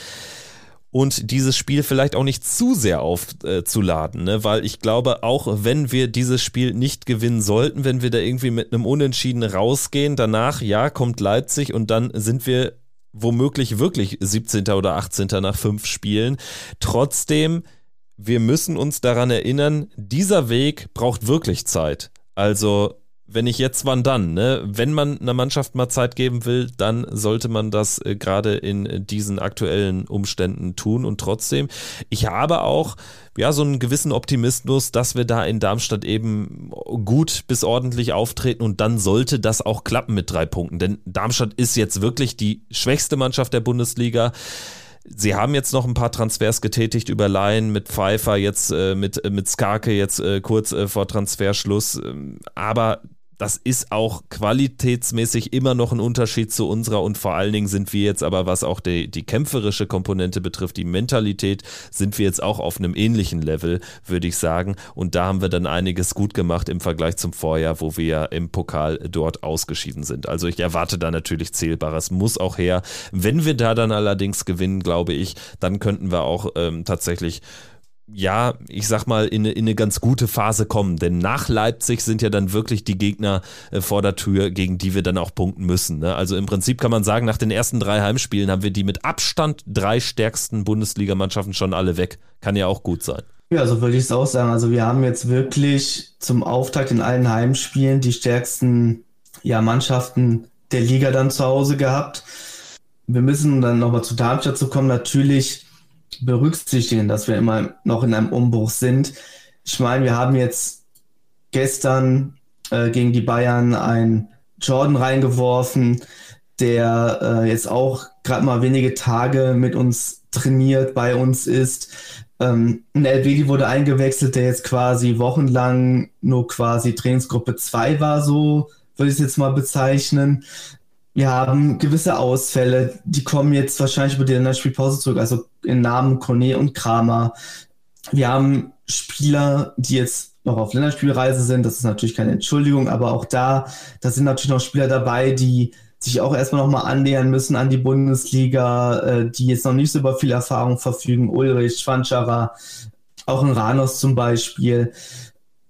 und dieses Spiel vielleicht auch nicht zu sehr aufzuladen, äh, ne? weil ich glaube, auch wenn wir dieses Spiel nicht gewinnen sollten, wenn wir da irgendwie mit einem Unentschieden rausgehen, danach, ja, kommt Leipzig und dann sind wir womöglich wirklich 17. oder 18. nach fünf Spielen. Trotzdem, wir müssen uns daran erinnern, dieser Weg braucht wirklich Zeit. Also wenn ich jetzt, wann dann? Ne? Wenn man einer Mannschaft mal Zeit geben will, dann sollte man das äh, gerade in diesen aktuellen Umständen tun. Und trotzdem, ich habe auch ja so einen gewissen Optimismus, dass wir da in Darmstadt eben gut bis ordentlich auftreten und dann sollte das auch klappen mit drei Punkten. Denn Darmstadt ist jetzt wirklich die schwächste Mannschaft der Bundesliga. Sie haben jetzt noch ein paar Transfers getätigt über Laien mit Pfeiffer, jetzt äh, mit, äh, mit Skarke, jetzt äh, kurz äh, vor Transferschluss. Ähm, aber das ist auch qualitätsmäßig immer noch ein Unterschied zu unserer und vor allen Dingen sind wir jetzt aber, was auch die, die kämpferische Komponente betrifft, die Mentalität, sind wir jetzt auch auf einem ähnlichen Level, würde ich sagen. Und da haben wir dann einiges gut gemacht im Vergleich zum Vorjahr, wo wir ja im Pokal dort ausgeschieden sind. Also ich erwarte da natürlich Zählbares, muss auch her. Wenn wir da dann allerdings gewinnen, glaube ich, dann könnten wir auch ähm, tatsächlich ja, ich sag mal, in, in, eine ganz gute Phase kommen. Denn nach Leipzig sind ja dann wirklich die Gegner äh, vor der Tür, gegen die wir dann auch punkten müssen. Ne? Also im Prinzip kann man sagen, nach den ersten drei Heimspielen haben wir die mit Abstand drei stärksten Bundesligamannschaften schon alle weg. Kann ja auch gut sein. Ja, so würde ich es auch sagen. Also wir haben jetzt wirklich zum Auftakt in allen Heimspielen die stärksten ja, Mannschaften der Liga dann zu Hause gehabt. Wir müssen dann nochmal zu Darmstadt zu kommen. Natürlich berücksichtigen, dass wir immer noch in einem Umbruch sind. Ich meine, wir haben jetzt gestern äh, gegen die Bayern einen Jordan reingeworfen, der äh, jetzt auch gerade mal wenige Tage mit uns trainiert, bei uns ist. Ähm, ein LBD wurde eingewechselt, der jetzt quasi wochenlang nur quasi Trainingsgruppe 2 war, so würde ich es jetzt mal bezeichnen. Wir haben gewisse Ausfälle, die kommen jetzt wahrscheinlich über die Länderspielpause zurück, also in Namen Kone und Kramer. Wir haben Spieler, die jetzt noch auf Länderspielreise sind. Das ist natürlich keine Entschuldigung, aber auch da, da sind natürlich noch Spieler dabei, die sich auch erstmal nochmal annähern müssen an die Bundesliga, äh, die jetzt noch nicht so über viel Erfahrung verfügen. Ulrich, Schwanschara, auch in Ranos zum Beispiel.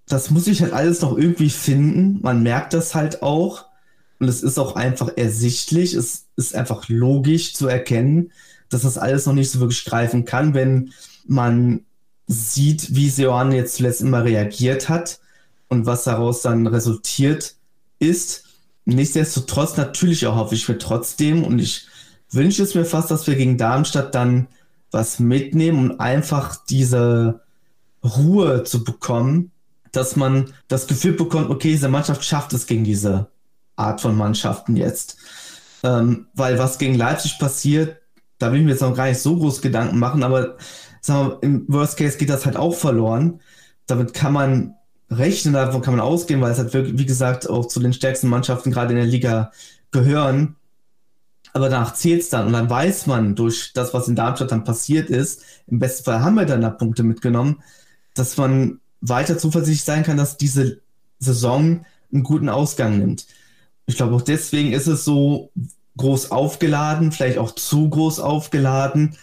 Das muss ich halt alles noch irgendwie finden. Man merkt das halt auch. Und es ist auch einfach ersichtlich, es ist einfach logisch zu erkennen, dass das alles noch nicht so wirklich greifen kann, wenn man sieht, wie Seoane jetzt zuletzt immer reagiert hat und was daraus dann resultiert ist. Nichtsdestotrotz natürlich auch hoffe ich für trotzdem und ich wünsche es mir fast, dass wir gegen Darmstadt dann was mitnehmen und einfach diese Ruhe zu bekommen, dass man das Gefühl bekommt, okay, diese Mannschaft schafft es gegen diese Art von Mannschaften jetzt. Ähm, weil was gegen Leipzig passiert, da will ich mir jetzt noch gar nicht so groß Gedanken machen, aber sagen wir, im Worst Case geht das halt auch verloren. Damit kann man rechnen, davon kann man ausgehen, weil es halt wirklich, wie gesagt, auch zu den stärksten Mannschaften gerade in der Liga gehören. Aber danach zählt es dann und dann weiß man durch das, was in Darmstadt dann passiert ist, im besten Fall haben wir dann da Punkte mitgenommen, dass man weiter zuversichtlich sein kann, dass diese Saison einen guten Ausgang nimmt. Ich glaube, auch deswegen ist es so groß aufgeladen, vielleicht auch zu groß aufgeladen.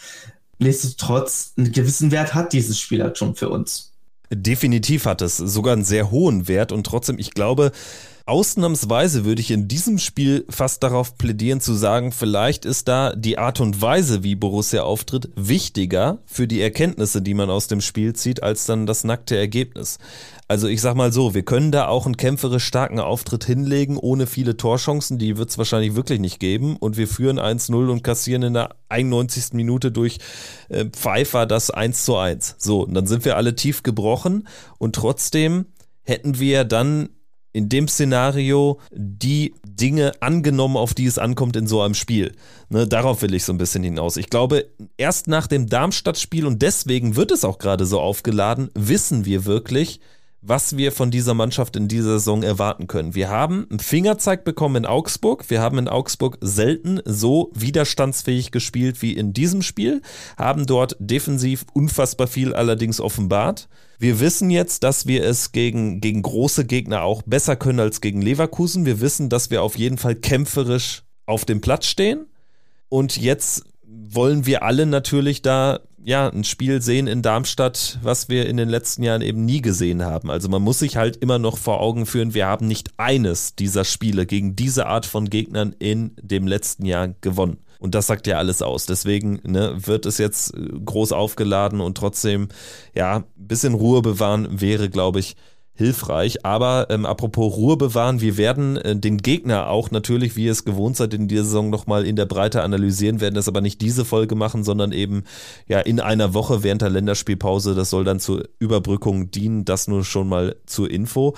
Nichtsdestotrotz, einen gewissen Wert hat dieses Spiel halt schon für uns. Definitiv hat es sogar einen sehr hohen Wert und trotzdem, ich glaube, Ausnahmsweise würde ich in diesem Spiel fast darauf plädieren zu sagen, vielleicht ist da die Art und Weise, wie Borussia auftritt, wichtiger für die Erkenntnisse, die man aus dem Spiel zieht, als dann das nackte Ergebnis. Also ich sag mal so, wir können da auch einen kämpferisch starken Auftritt hinlegen, ohne viele Torchancen, die wird es wahrscheinlich wirklich nicht geben. Und wir führen 1-0 und kassieren in der 91. Minute durch äh, Pfeiffer das 1 zu 1. So, und dann sind wir alle tief gebrochen und trotzdem hätten wir dann in dem Szenario die Dinge angenommen, auf die es ankommt in so einem Spiel. Ne, darauf will ich so ein bisschen hinaus. Ich glaube, erst nach dem Darmstadt-Spiel und deswegen wird es auch gerade so aufgeladen, wissen wir wirklich, was wir von dieser Mannschaft in dieser Saison erwarten können. Wir haben einen Fingerzeig bekommen in Augsburg. Wir haben in Augsburg selten so widerstandsfähig gespielt wie in diesem Spiel, haben dort defensiv unfassbar viel allerdings offenbart. Wir wissen jetzt, dass wir es gegen, gegen große Gegner auch besser können als gegen Leverkusen. Wir wissen, dass wir auf jeden Fall kämpferisch auf dem Platz stehen. Und jetzt wollen wir alle natürlich da ja ein Spiel sehen in Darmstadt, was wir in den letzten Jahren eben nie gesehen haben. Also man muss sich halt immer noch vor Augen führen, wir haben nicht eines dieser Spiele gegen diese Art von Gegnern in dem letzten Jahr gewonnen. Und das sagt ja alles aus. Deswegen ne, wird es jetzt äh, groß aufgeladen und trotzdem, ja, ein bisschen Ruhe bewahren wäre, glaube ich, hilfreich. Aber ähm, apropos Ruhe bewahren, wir werden äh, den Gegner auch natürlich, wie ihr es gewohnt seid, in dieser Saison nochmal in der Breite analysieren, werden das aber nicht diese Folge machen, sondern eben ja in einer Woche während der Länderspielpause. Das soll dann zur Überbrückung dienen. Das nur schon mal zur Info.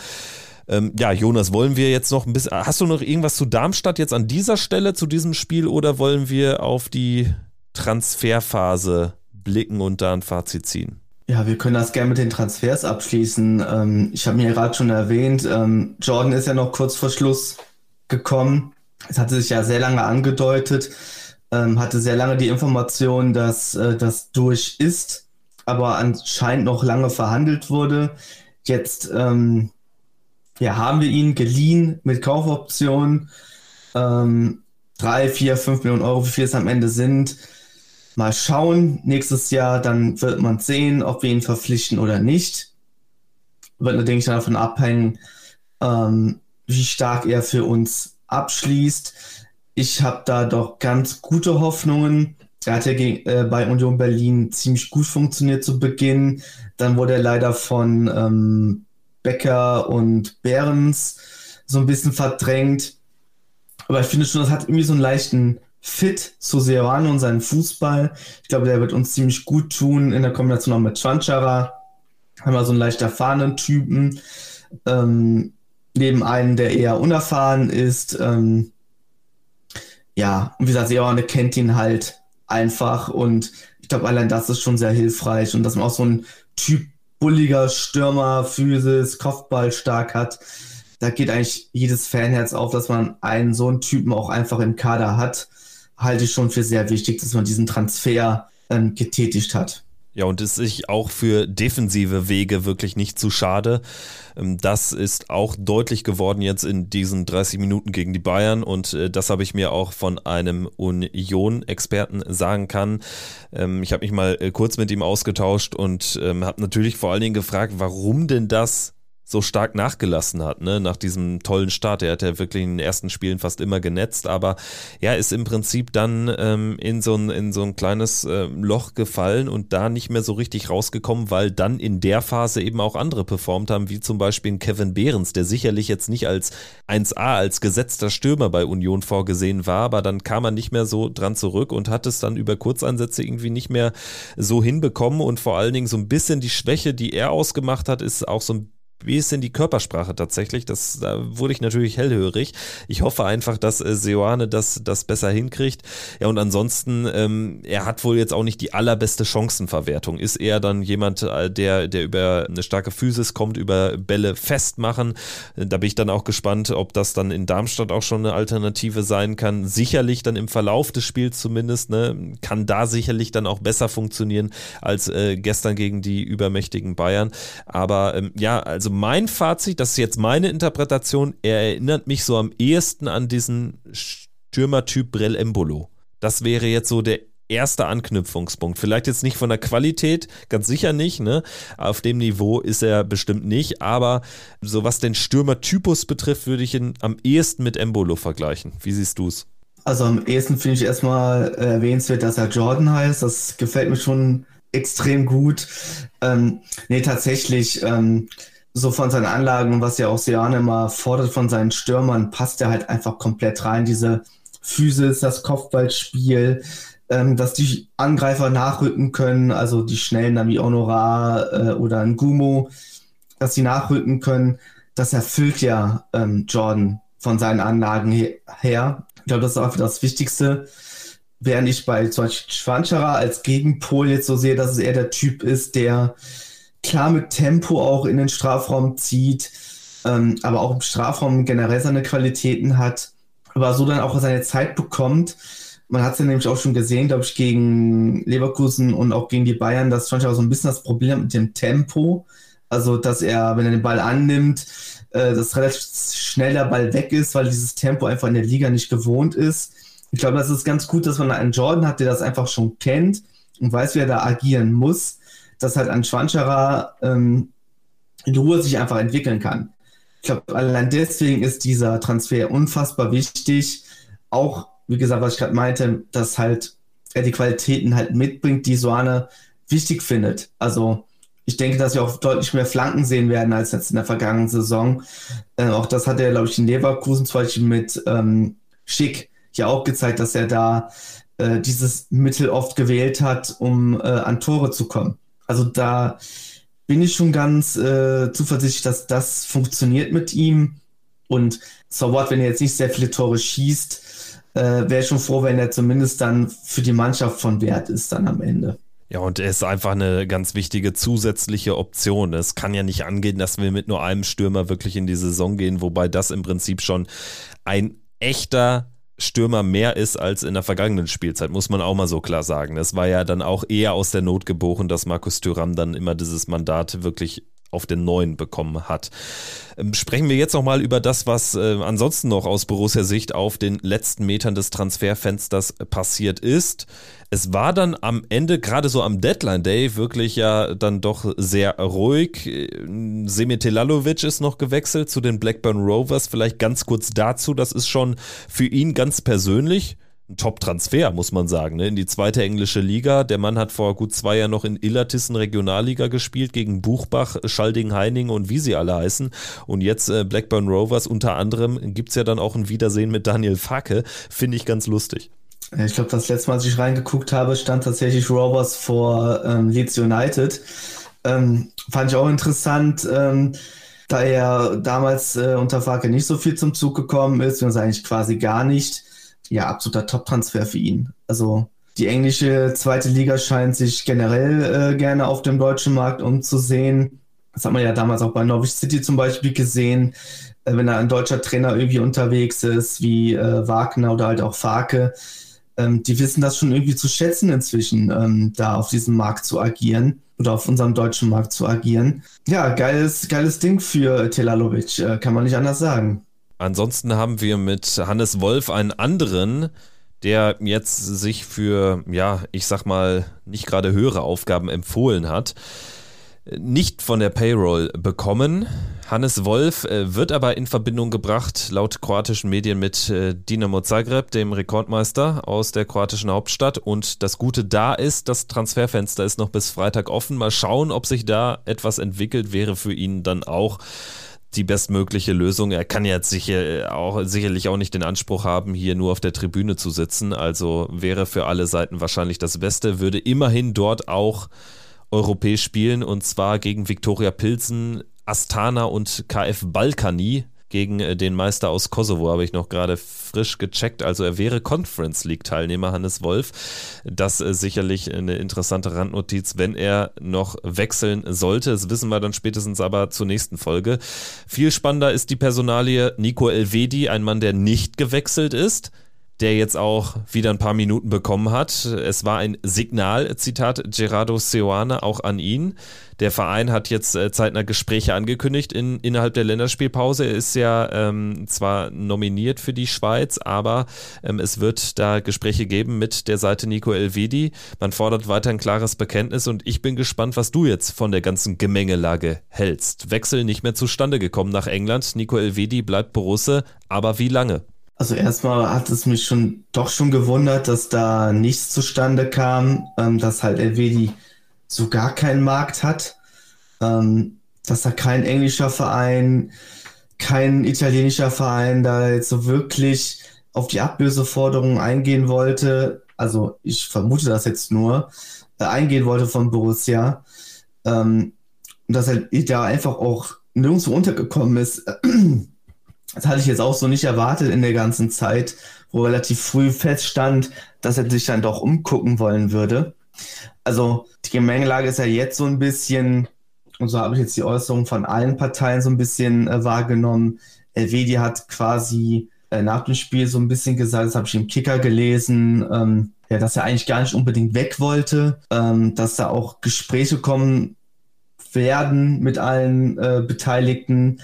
Ähm, ja, Jonas, wollen wir jetzt noch ein bisschen. Hast du noch irgendwas zu Darmstadt jetzt an dieser Stelle zu diesem Spiel oder wollen wir auf die Transferphase blicken und da ein Fazit ziehen? Ja, wir können das gerne mit den Transfers abschließen. Ähm, ich habe mir gerade schon erwähnt, ähm, Jordan ist ja noch kurz vor Schluss gekommen. Es hatte sich ja sehr lange angedeutet, ähm, hatte sehr lange die Information, dass äh, das durch ist, aber anscheinend noch lange verhandelt wurde. Jetzt ähm, ja, haben wir ihn geliehen mit Kaufoptionen. Ähm, drei, vier, fünf Millionen Euro, wie viel es am Ende sind. Mal schauen. Nächstes Jahr, dann wird man sehen, ob wir ihn verpflichten oder nicht. Wird natürlich davon abhängen, ähm, wie stark er für uns abschließt. Ich habe da doch ganz gute Hoffnungen. Er hat ja gegen, äh, bei Union Berlin ziemlich gut funktioniert zu Beginn. Dann wurde er leider von ähm, Becker und Behrens so ein bisschen verdrängt. Aber ich finde schon, das hat irgendwie so einen leichten Fit zu Serrano und seinen Fußball. Ich glaube, der wird uns ziemlich gut tun in der Kombination auch mit Chanchara. Haben wir so einen leicht erfahrenen Typen. Ähm, neben einen, der eher unerfahren ist. Ähm, ja, und wie gesagt, Serrano kennt ihn halt einfach und ich glaube, allein das ist schon sehr hilfreich und dass man auch so einen Typ bulliger Stürmer, Physis, Kopfball stark hat, da geht eigentlich jedes Fanherz auf, dass man einen so einen Typen auch einfach im Kader hat halte ich schon für sehr wichtig, dass man diesen Transfer ähm, getätigt hat. Ja, und ist sich auch für defensive Wege wirklich nicht zu schade. Ähm, das ist auch deutlich geworden jetzt in diesen 30 Minuten gegen die Bayern und äh, das habe ich mir auch von einem Union-Experten sagen kann. Ähm, ich habe mich mal äh, kurz mit ihm ausgetauscht und ähm, habe natürlich vor allen Dingen gefragt, warum denn das so stark nachgelassen hat, ne, nach diesem tollen Start. Er hat ja wirklich in den ersten Spielen fast immer genetzt, aber ja, ist im Prinzip dann ähm, in, so ein, in so ein kleines äh, Loch gefallen und da nicht mehr so richtig rausgekommen, weil dann in der Phase eben auch andere performt haben, wie zum Beispiel Kevin Behrens, der sicherlich jetzt nicht als 1A, als gesetzter Stürmer bei Union vorgesehen war, aber dann kam er nicht mehr so dran zurück und hat es dann über Kurzeinsätze irgendwie nicht mehr so hinbekommen und vor allen Dingen so ein bisschen die Schwäche, die er ausgemacht hat, ist auch so ein wie ist denn die Körpersprache tatsächlich? Das, da wurde ich natürlich hellhörig. Ich hoffe einfach, dass äh, Seoane das, das besser hinkriegt. Ja, und ansonsten, ähm, er hat wohl jetzt auch nicht die allerbeste Chancenverwertung. Ist eher dann jemand, äh, der, der über eine starke Physis kommt, über Bälle festmachen. Da bin ich dann auch gespannt, ob das dann in Darmstadt auch schon eine Alternative sein kann. Sicherlich dann im Verlauf des Spiels zumindest, ne, kann da sicherlich dann auch besser funktionieren als äh, gestern gegen die übermächtigen Bayern. Aber ähm, ja, also mein Fazit, das ist jetzt meine Interpretation, er erinnert mich so am ehesten an diesen Stürmertyp Brell Embolo. Das wäre jetzt so der erste Anknüpfungspunkt. Vielleicht jetzt nicht von der Qualität, ganz sicher nicht, ne? Auf dem Niveau ist er bestimmt nicht, aber so was den Stürmertypus betrifft, würde ich ihn am ehesten mit Embolo vergleichen. Wie siehst du es? Also am ehesten finde ich erstmal erwähnenswert, dass er Jordan heißt. Das gefällt mir schon extrem gut. Ähm, nee, tatsächlich, ähm, so von seinen Anlagen, was ja auch Seane immer fordert von seinen Stürmern, passt er halt einfach komplett rein. Diese Physis, das Kopfballspiel, ähm, dass die Angreifer nachrücken können, also die Schnellen dann wie Honorar äh, oder ein Gumo, dass sie nachrücken können. Das erfüllt ja ähm, Jordan von seinen Anlagen he her. Ich glaube, das ist auch das Wichtigste. Während ich bei zum Beispiel Schwanscherer als Gegenpol jetzt so sehe, dass es eher der Typ ist, der klar mit Tempo auch in den Strafraum zieht, ähm, aber auch im Strafraum generell seine Qualitäten hat, aber so dann auch seine Zeit bekommt. Man hat es ja nämlich auch schon gesehen, glaube ich, gegen Leverkusen und auch gegen die Bayern, dass schon so ein bisschen das Problem mit dem Tempo. Also, dass er, wenn er den Ball annimmt, äh, dass relativ schnell der Ball weg ist, weil dieses Tempo einfach in der Liga nicht gewohnt ist. Ich glaube, das ist ganz gut, dass man einen Jordan hat, der das einfach schon kennt und weiß, wie er da agieren muss dass halt ein Schwanscherer ähm, in Ruhe sich einfach entwickeln kann. Ich glaube, allein deswegen ist dieser Transfer unfassbar wichtig. Auch, wie gesagt, was ich gerade meinte, dass halt er die Qualitäten halt mitbringt, die Soane wichtig findet. Also ich denke, dass wir auch deutlich mehr Flanken sehen werden als jetzt in der vergangenen Saison. Äh, auch das hat er, glaube ich, in Leverkusen zum Beispiel mit ähm, Schick ja auch gezeigt, dass er da äh, dieses Mittel oft gewählt hat, um äh, an Tore zu kommen. Also da bin ich schon ganz äh, zuversichtlich, dass das funktioniert mit ihm. Und so what, wenn er jetzt nicht sehr viele Tore schießt, äh, wäre ich schon froh, wenn er zumindest dann für die Mannschaft von Wert ist dann am Ende. Ja, und er ist einfach eine ganz wichtige zusätzliche Option. Es kann ja nicht angehen, dass wir mit nur einem Stürmer wirklich in die Saison gehen, wobei das im Prinzip schon ein echter Stürmer mehr ist als in der vergangenen Spielzeit, muss man auch mal so klar sagen. Es war ja dann auch eher aus der Not geboren, dass Markus Thüram dann immer dieses Mandat wirklich auf den neuen bekommen hat. Ähm, sprechen wir jetzt nochmal über das, was äh, ansonsten noch aus Borussia Sicht auf den letzten Metern des Transferfensters passiert ist. Es war dann am Ende, gerade so am Deadline Day, wirklich ja dann doch sehr ruhig. Semir Telalovic ist noch gewechselt zu den Blackburn Rovers. Vielleicht ganz kurz dazu, das ist schon für ihn ganz persönlich ein Top-Transfer, muss man sagen, ne? in die zweite englische Liga. Der Mann hat vor gut zwei Jahren noch in Illertissen Regionalliga gespielt, gegen Buchbach, Schalding, Heining und wie sie alle heißen. Und jetzt äh, Blackburn Rovers unter anderem gibt es ja dann auch ein Wiedersehen mit Daniel Facke. Finde ich ganz lustig. Ich glaube, das letzte Mal, als ich reingeguckt habe, stand tatsächlich Rovers vor ähm, Leeds United. Ähm, fand ich auch interessant, ähm, da er damals äh, unter Facke nicht so viel zum Zug gekommen ist, und eigentlich quasi gar nicht ja, absoluter Top-Transfer für ihn. Also die englische zweite Liga scheint sich generell äh, gerne auf dem deutschen Markt umzusehen. Das hat man ja damals auch bei Norwich City zum Beispiel gesehen, äh, wenn da ein deutscher Trainer irgendwie unterwegs ist, wie äh, Wagner oder halt auch Farke. Ähm, die wissen das schon irgendwie zu schätzen inzwischen, ähm, da auf diesem Markt zu agieren oder auf unserem deutschen Markt zu agieren. Ja, geiles, geiles Ding für Telalovic, äh, kann man nicht anders sagen. Ansonsten haben wir mit Hannes Wolf einen anderen, der jetzt sich für, ja, ich sag mal, nicht gerade höhere Aufgaben empfohlen hat. Nicht von der Payroll bekommen. Hannes Wolf äh, wird aber in Verbindung gebracht, laut kroatischen Medien, mit äh, Dinamo Zagreb, dem Rekordmeister aus der kroatischen Hauptstadt. Und das Gute da ist, das Transferfenster ist noch bis Freitag offen. Mal schauen, ob sich da etwas entwickelt, wäre für ihn dann auch die bestmögliche Lösung. Er kann jetzt sicher auch, sicherlich auch nicht den Anspruch haben, hier nur auf der Tribüne zu sitzen. Also wäre für alle Seiten wahrscheinlich das Beste, würde immerhin dort auch europäisch spielen und zwar gegen Viktoria Pilsen, Astana und KF Balkani gegen äh, den Meister aus Kosovo, habe ich noch gerade frisch gecheckt. Also er wäre Conference League-Teilnehmer, Hannes Wolf. Das ist sicherlich eine interessante Randnotiz, wenn er noch wechseln sollte. Das wissen wir dann spätestens aber zur nächsten Folge. Viel spannender ist die Personalie Nico Elvedi, ein Mann, der nicht gewechselt ist der jetzt auch wieder ein paar Minuten bekommen hat. Es war ein Signal, Zitat Gerardo Seoane, auch an ihn. Der Verein hat jetzt äh, zeitnah Gespräche angekündigt in, innerhalb der Länderspielpause. Er ist ja ähm, zwar nominiert für die Schweiz, aber ähm, es wird da Gespräche geben mit der Seite Nico Elvedi. Man fordert weiter ein klares Bekenntnis und ich bin gespannt, was du jetzt von der ganzen Gemengelage hältst. Wechsel nicht mehr zustande gekommen nach England. Nico Elvedi bleibt Borusse, aber wie lange? Also erstmal hat es mich schon doch schon gewundert, dass da nichts zustande kam, ähm, dass halt Elvedi so gar keinen Markt hat, ähm, dass da kein englischer Verein, kein italienischer Verein da jetzt so wirklich auf die Ablöseforderungen eingehen wollte. Also ich vermute das jetzt nur, äh, eingehen wollte von Borussia. Ähm, und dass er da einfach auch nirgendwo untergekommen ist. Das hatte ich jetzt auch so nicht erwartet in der ganzen Zeit, wo relativ früh feststand, dass er sich dann doch umgucken wollen würde. Also die Gemengelage ist ja jetzt so ein bisschen, und so habe ich jetzt die Äußerung von allen Parteien so ein bisschen äh, wahrgenommen. Elvedi hat quasi äh, nach dem Spiel so ein bisschen gesagt, das habe ich im Kicker gelesen, ähm, ja, dass er eigentlich gar nicht unbedingt weg wollte, ähm, dass da auch Gespräche kommen werden mit allen äh, Beteiligten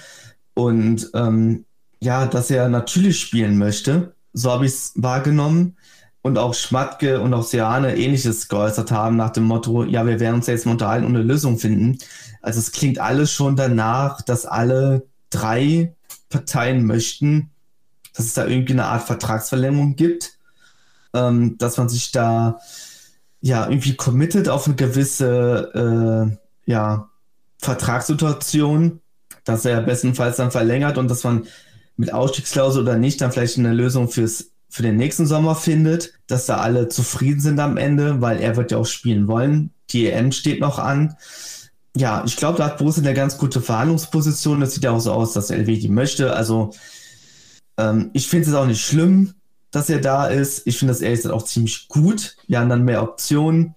und ähm, ja, dass er natürlich spielen möchte. So habe ich es wahrgenommen. Und auch Schmatke und auch Seane ähnliches geäußert haben nach dem Motto, ja, wir werden uns jetzt mal unterhalten und eine Lösung finden. Also es klingt alles schon danach, dass alle drei Parteien möchten, dass es da irgendwie eine Art Vertragsverlängerung gibt, ähm, dass man sich da ja irgendwie committet auf eine gewisse äh, ja, Vertragssituation, dass er bestenfalls dann verlängert und dass man mit Ausstiegsklausel oder nicht dann vielleicht eine Lösung fürs, für den nächsten Sommer findet, dass da alle zufrieden sind am Ende, weil er wird ja auch spielen wollen. Die EM steht noch an. Ja, ich glaube, da hat Borussia eine ganz gute Verhandlungsposition. Das sieht ja auch so aus, dass LW die möchte. Also ähm, ich finde es auch nicht schlimm, dass er da ist. Ich finde das ehrlich gesagt auch ziemlich gut. Wir haben dann mehr Optionen.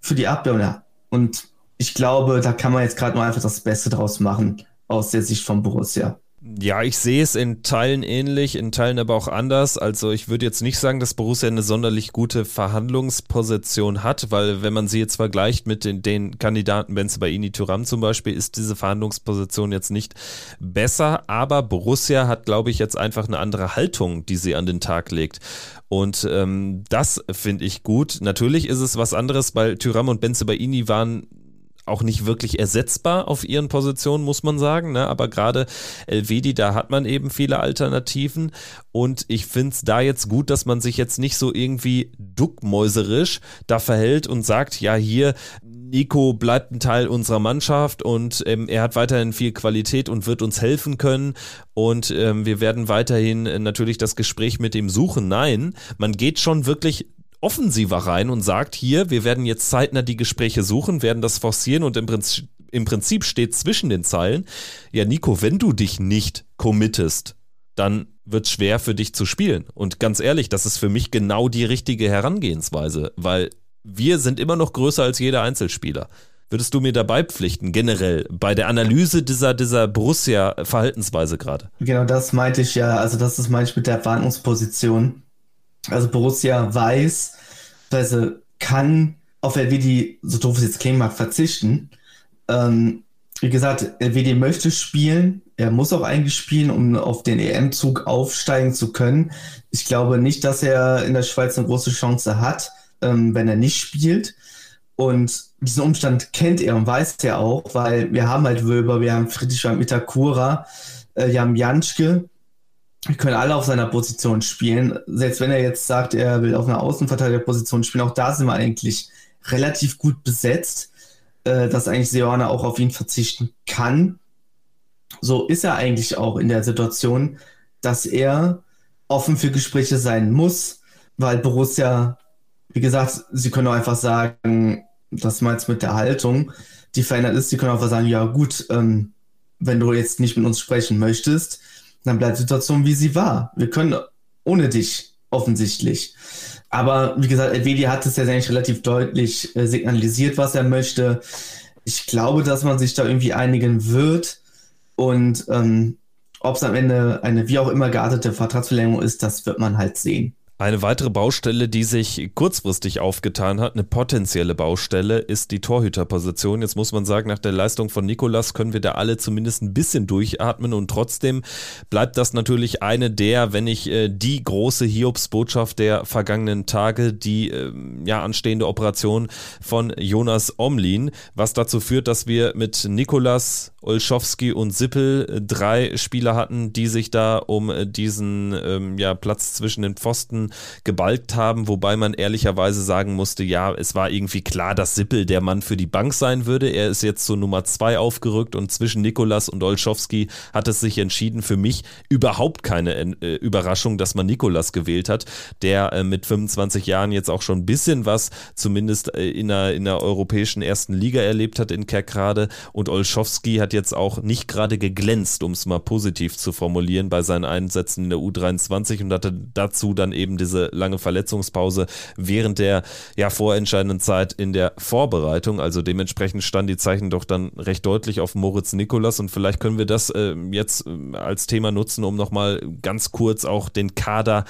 für die Abwehr. Und ich glaube, da kann man jetzt gerade nur einfach das Beste draus machen, aus der Sicht von Borussia. Ja, ich sehe es in Teilen ähnlich, in Teilen aber auch anders. Also ich würde jetzt nicht sagen, dass Borussia eine sonderlich gute Verhandlungsposition hat, weil wenn man sie jetzt vergleicht mit den, den Kandidaten Benze Baini Thuram zum Beispiel, ist diese Verhandlungsposition jetzt nicht besser. Aber Borussia hat, glaube ich, jetzt einfach eine andere Haltung, die sie an den Tag legt. Und ähm, das finde ich gut. Natürlich ist es was anderes, weil Tyram und Benze waren auch nicht wirklich ersetzbar auf ihren Positionen, muss man sagen. Ne? Aber gerade Elvedi, da hat man eben viele Alternativen. Und ich finde es da jetzt gut, dass man sich jetzt nicht so irgendwie duckmäuserisch da verhält und sagt, ja, hier, Nico bleibt ein Teil unserer Mannschaft und ähm, er hat weiterhin viel Qualität und wird uns helfen können. Und ähm, wir werden weiterhin äh, natürlich das Gespräch mit ihm suchen. Nein, man geht schon wirklich offensiver rein und sagt, hier, wir werden jetzt zeitnah die Gespräche suchen, werden das forcieren und im Prinzip, im Prinzip steht zwischen den Zeilen, ja Nico, wenn du dich nicht committest, dann wird es schwer für dich zu spielen. Und ganz ehrlich, das ist für mich genau die richtige Herangehensweise, weil wir sind immer noch größer als jeder Einzelspieler. Würdest du mir dabei pflichten, generell, bei der Analyse dieser, dieser Borussia-Verhaltensweise gerade? Genau, das meinte ich ja. Also, das ist manchmal mit der Verhandlungsposition. Also Borussia weiß, also kann auf LWD, so doof es jetzt klingen mag, verzichten. Ähm, wie gesagt, LWD möchte spielen. Er muss auch eigentlich spielen, um auf den EM-Zug aufsteigen zu können. Ich glaube nicht, dass er in der Schweiz eine große Chance hat, ähm, wenn er nicht spielt. Und diesen Umstand kennt er und weiß er auch, weil wir haben halt Wölber, wir haben Friedrich, wir haben Itakura, äh, wir haben Janschke, können alle auf seiner Position spielen. Selbst wenn er jetzt sagt, er will auf einer Außenverteidigerposition spielen, auch da sind wir eigentlich relativ gut besetzt, äh, dass eigentlich Seoane auch auf ihn verzichten kann. So ist er eigentlich auch in der Situation, dass er offen für Gespräche sein muss, weil Borussia, wie gesagt, sie können auch einfach sagen, das jetzt mit der Haltung, die verändert ist, sie können einfach sagen, ja gut, ähm, wenn du jetzt nicht mit uns sprechen möchtest, dann bleibt die Situation, wie sie war. Wir können ohne dich offensichtlich. Aber wie gesagt, Elvedi hat es ja eigentlich relativ deutlich äh, signalisiert, was er möchte. Ich glaube, dass man sich da irgendwie einigen wird. Und ähm, ob es am Ende eine wie auch immer geartete Vertragsverlängerung ist, das wird man halt sehen. Eine weitere Baustelle, die sich kurzfristig aufgetan hat, eine potenzielle Baustelle, ist die Torhüterposition. Jetzt muss man sagen, nach der Leistung von Nikolas können wir da alle zumindest ein bisschen durchatmen und trotzdem bleibt das natürlich eine der, wenn nicht äh, die große Hiobsbotschaft der vergangenen Tage, die äh, ja anstehende Operation von Jonas Omlin, was dazu führt, dass wir mit Nikolas, Olschowski und Sippel äh, drei Spieler hatten, die sich da um äh, diesen ähm, ja, Platz zwischen den Pfosten gebalgt haben, wobei man ehrlicherweise sagen musste, ja, es war irgendwie klar, dass Sippel der Mann für die Bank sein würde. Er ist jetzt zur Nummer zwei aufgerückt und zwischen Nikolas und Olschowski hat es sich entschieden. Für mich überhaupt keine äh, Überraschung, dass man Nikolas gewählt hat, der äh, mit 25 Jahren jetzt auch schon ein bisschen was zumindest äh, in, der, in der europäischen ersten Liga erlebt hat in Kerkrade und Olschowski hat jetzt auch nicht gerade geglänzt, um es mal positiv zu formulieren, bei seinen Einsätzen in der U23 und hatte dazu dann eben diese lange Verletzungspause während der ja vorentscheidenden Zeit in der Vorbereitung. Also dementsprechend stand die Zeichen doch dann recht deutlich auf Moritz Nikolas und vielleicht können wir das äh, jetzt äh, als Thema nutzen, um nochmal ganz kurz auch den Kader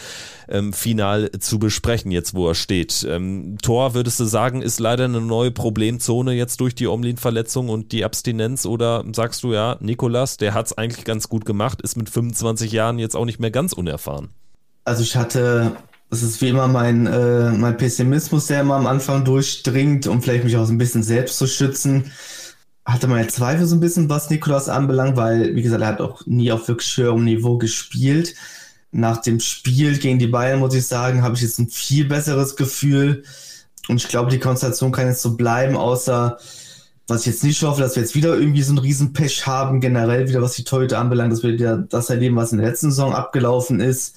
ähm, final zu besprechen, jetzt wo er steht. Ähm, Tor, würdest du sagen, ist leider eine neue Problemzone jetzt durch die Omlin-Verletzung und die Abstinenz oder sagst du ja, Nikolas, der hat es eigentlich ganz gut gemacht, ist mit 25 Jahren jetzt auch nicht mehr ganz unerfahren? Also ich hatte, das ist wie immer mein, äh, mein Pessimismus, der immer am Anfang durchdringt, um vielleicht mich auch so ein bisschen selbst zu schützen. Hatte meine Zweifel so ein bisschen, was Nikolas anbelangt, weil, wie gesagt, er hat auch nie auf wirklich höherem Niveau gespielt. Nach dem Spiel gegen die Bayern, muss ich sagen, habe ich jetzt ein viel besseres Gefühl. Und ich glaube, die Konstellation kann jetzt so bleiben, außer, was ich jetzt nicht hoffe, dass wir jetzt wieder irgendwie so ein Riesenpech haben, generell wieder, was die Torhüter anbelangt, dass wir wieder das erleben, was in der letzten Saison abgelaufen ist.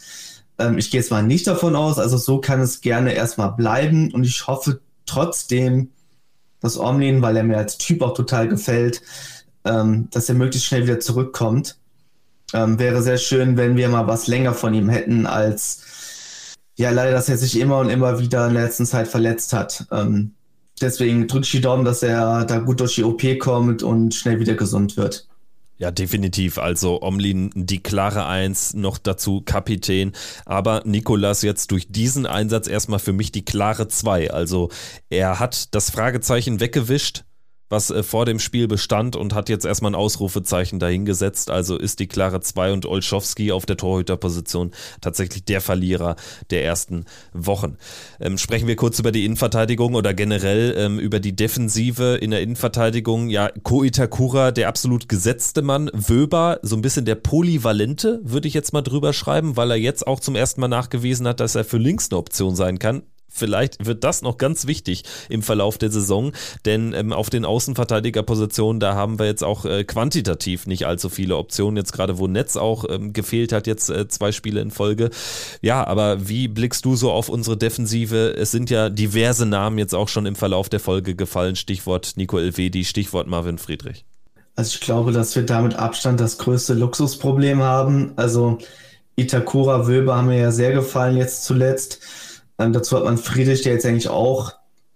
Ähm, ich gehe jetzt mal nicht davon aus, also so kann es gerne erstmal bleiben und ich hoffe trotzdem, dass Omlin, weil er mir als Typ auch total gefällt, ähm, dass er möglichst schnell wieder zurückkommt. Ähm, wäre sehr schön, wenn wir mal was länger von ihm hätten, als ja leider, dass er sich immer und immer wieder in der letzten Zeit verletzt hat. Ähm, deswegen drücke ich die Daumen, dass er da gut durch die OP kommt und schnell wieder gesund wird. Ja, definitiv. Also Omlin die klare Eins, noch dazu Kapitän. Aber Nikolas jetzt durch diesen Einsatz erstmal für mich die klare Zwei. Also er hat das Fragezeichen weggewischt was äh, vor dem Spiel bestand und hat jetzt erstmal ein Ausrufezeichen dahingesetzt. Also ist die klare 2 und Olschowski auf der Torhüterposition tatsächlich der Verlierer der ersten Wochen. Ähm, sprechen wir kurz über die Innenverteidigung oder generell ähm, über die Defensive in der Innenverteidigung. Ja, Ko Itakura, der absolut gesetzte Mann. Wöber, so ein bisschen der Polyvalente, würde ich jetzt mal drüber schreiben, weil er jetzt auch zum ersten Mal nachgewiesen hat, dass er für links eine Option sein kann. Vielleicht wird das noch ganz wichtig im Verlauf der Saison, denn ähm, auf den Außenverteidigerpositionen, da haben wir jetzt auch äh, quantitativ nicht allzu viele Optionen. Jetzt gerade, wo Netz auch ähm, gefehlt hat, jetzt äh, zwei Spiele in Folge. Ja, aber wie blickst du so auf unsere Defensive? Es sind ja diverse Namen jetzt auch schon im Verlauf der Folge gefallen. Stichwort Nico Elvedi, Stichwort Marvin Friedrich. Also ich glaube, dass wir damit Abstand das größte Luxusproblem haben. Also Itakura, Wöber haben mir ja sehr gefallen jetzt zuletzt. Ähm, dazu hat man Friedrich, der jetzt eigentlich auch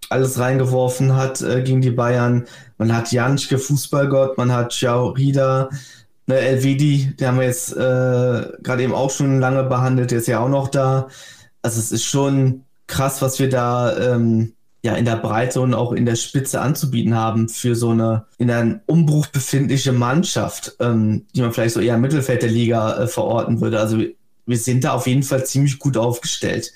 alles reingeworfen hat äh, gegen die Bayern. Man hat Janschke, Fußballgott, man hat Ciao Rieder, ne, Elvedi, der haben wir jetzt äh, gerade eben auch schon lange behandelt, der ist ja auch noch da. Also es ist schon krass, was wir da ähm, ja in der Breite und auch in der Spitze anzubieten haben für so eine in einem Umbruch befindliche Mannschaft, ähm, die man vielleicht so eher im Mittelfeld der Liga äh, verorten würde. Also wir sind da auf jeden Fall ziemlich gut aufgestellt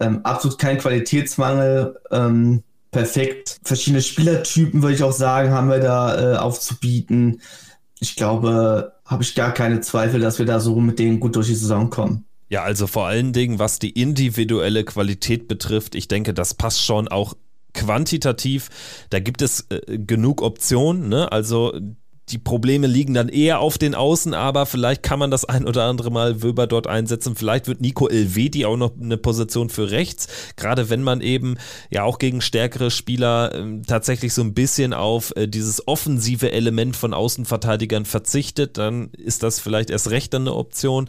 ähm, absolut kein Qualitätsmangel. Ähm, perfekt. Verschiedene Spielertypen, würde ich auch sagen, haben wir da äh, aufzubieten. Ich glaube, habe ich gar keine Zweifel, dass wir da so mit denen gut durch die Saison kommen. Ja, also vor allen Dingen, was die individuelle Qualität betrifft, ich denke, das passt schon auch quantitativ. Da gibt es äh, genug Optionen. Ne? Also die Probleme liegen dann eher auf den Außen, aber vielleicht kann man das ein oder andere Mal Wöber dort einsetzen. Vielleicht wird Nico Elvedi auch noch eine Position für rechts, gerade wenn man eben ja auch gegen stärkere Spieler äh, tatsächlich so ein bisschen auf äh, dieses offensive Element von Außenverteidigern verzichtet, dann ist das vielleicht erst recht eine Option.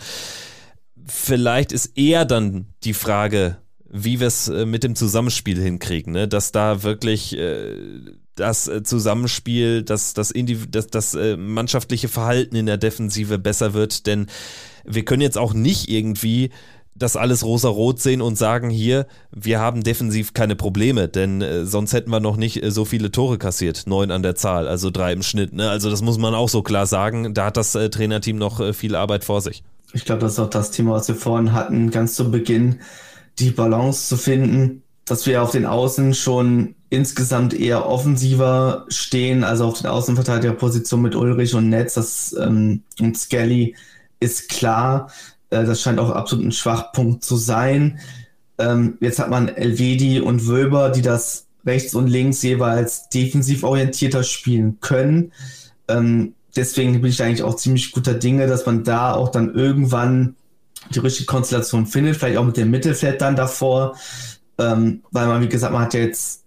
Vielleicht ist eher dann die Frage, wie wir es äh, mit dem Zusammenspiel hinkriegen, ne? dass da wirklich äh, das äh, Zusammenspiel, dass das, das, das äh, mannschaftliche Verhalten in der Defensive besser wird, denn wir können jetzt auch nicht irgendwie das alles rosa-rot sehen und sagen, hier, wir haben defensiv keine Probleme, denn äh, sonst hätten wir noch nicht so viele Tore kassiert, neun an der Zahl, also drei im Schnitt. Ne? Also das muss man auch so klar sagen, da hat das Trainerteam noch viel Arbeit vor sich. Ich glaube, das ist auch das Thema, was wir vorhin hatten, ganz zu Beginn, die Balance zu finden, dass wir auf den Außen schon insgesamt eher offensiver stehen, also auf den Außenverteidigerpositionen mit Ulrich und Netz das, ähm, und Skelly ist klar. Äh, das scheint auch absolut ein Schwachpunkt zu sein. Ähm, jetzt hat man Elvedi und Wöber, die das rechts und links jeweils defensiv orientierter spielen können. Ähm, deswegen bin ich eigentlich auch ziemlich guter Dinge, dass man da auch dann irgendwann die richtige Konstellation findet, vielleicht auch mit dem Mittelfeld dann davor, ähm, weil man, wie gesagt, man hat jetzt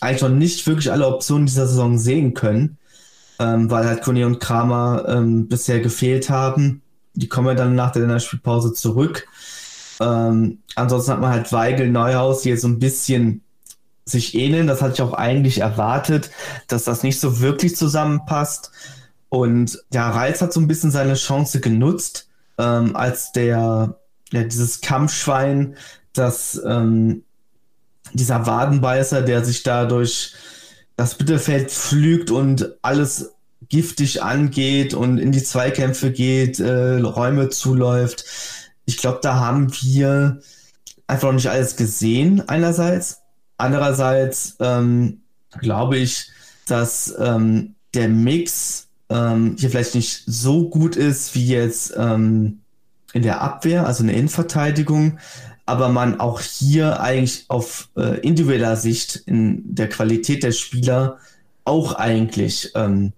eigentlich noch nicht wirklich alle Optionen dieser Saison sehen können, ähm, weil halt Kone und Kramer ähm, bisher gefehlt haben. Die kommen ja dann nach der Spielpause zurück. Ähm, ansonsten hat man halt Weigel, Neuhaus, die jetzt so ein bisschen sich ähneln. Das hatte ich auch eigentlich erwartet, dass das nicht so wirklich zusammenpasst. Und ja, Reitz hat so ein bisschen seine Chance genutzt, ähm, als der, ja, dieses Kampfschwein, das ähm, dieser Wadenbeißer, der sich da durch das Mittelfeld pflügt und alles giftig angeht und in die Zweikämpfe geht, äh, Räume zuläuft. Ich glaube, da haben wir einfach noch nicht alles gesehen, einerseits. Andererseits ähm, glaube ich, dass ähm, der Mix ähm, hier vielleicht nicht so gut ist wie jetzt ähm, in der Abwehr, also in der Innenverteidigung aber man auch hier eigentlich auf äh, individueller Sicht in der Qualität der Spieler auch eigentlich ähm,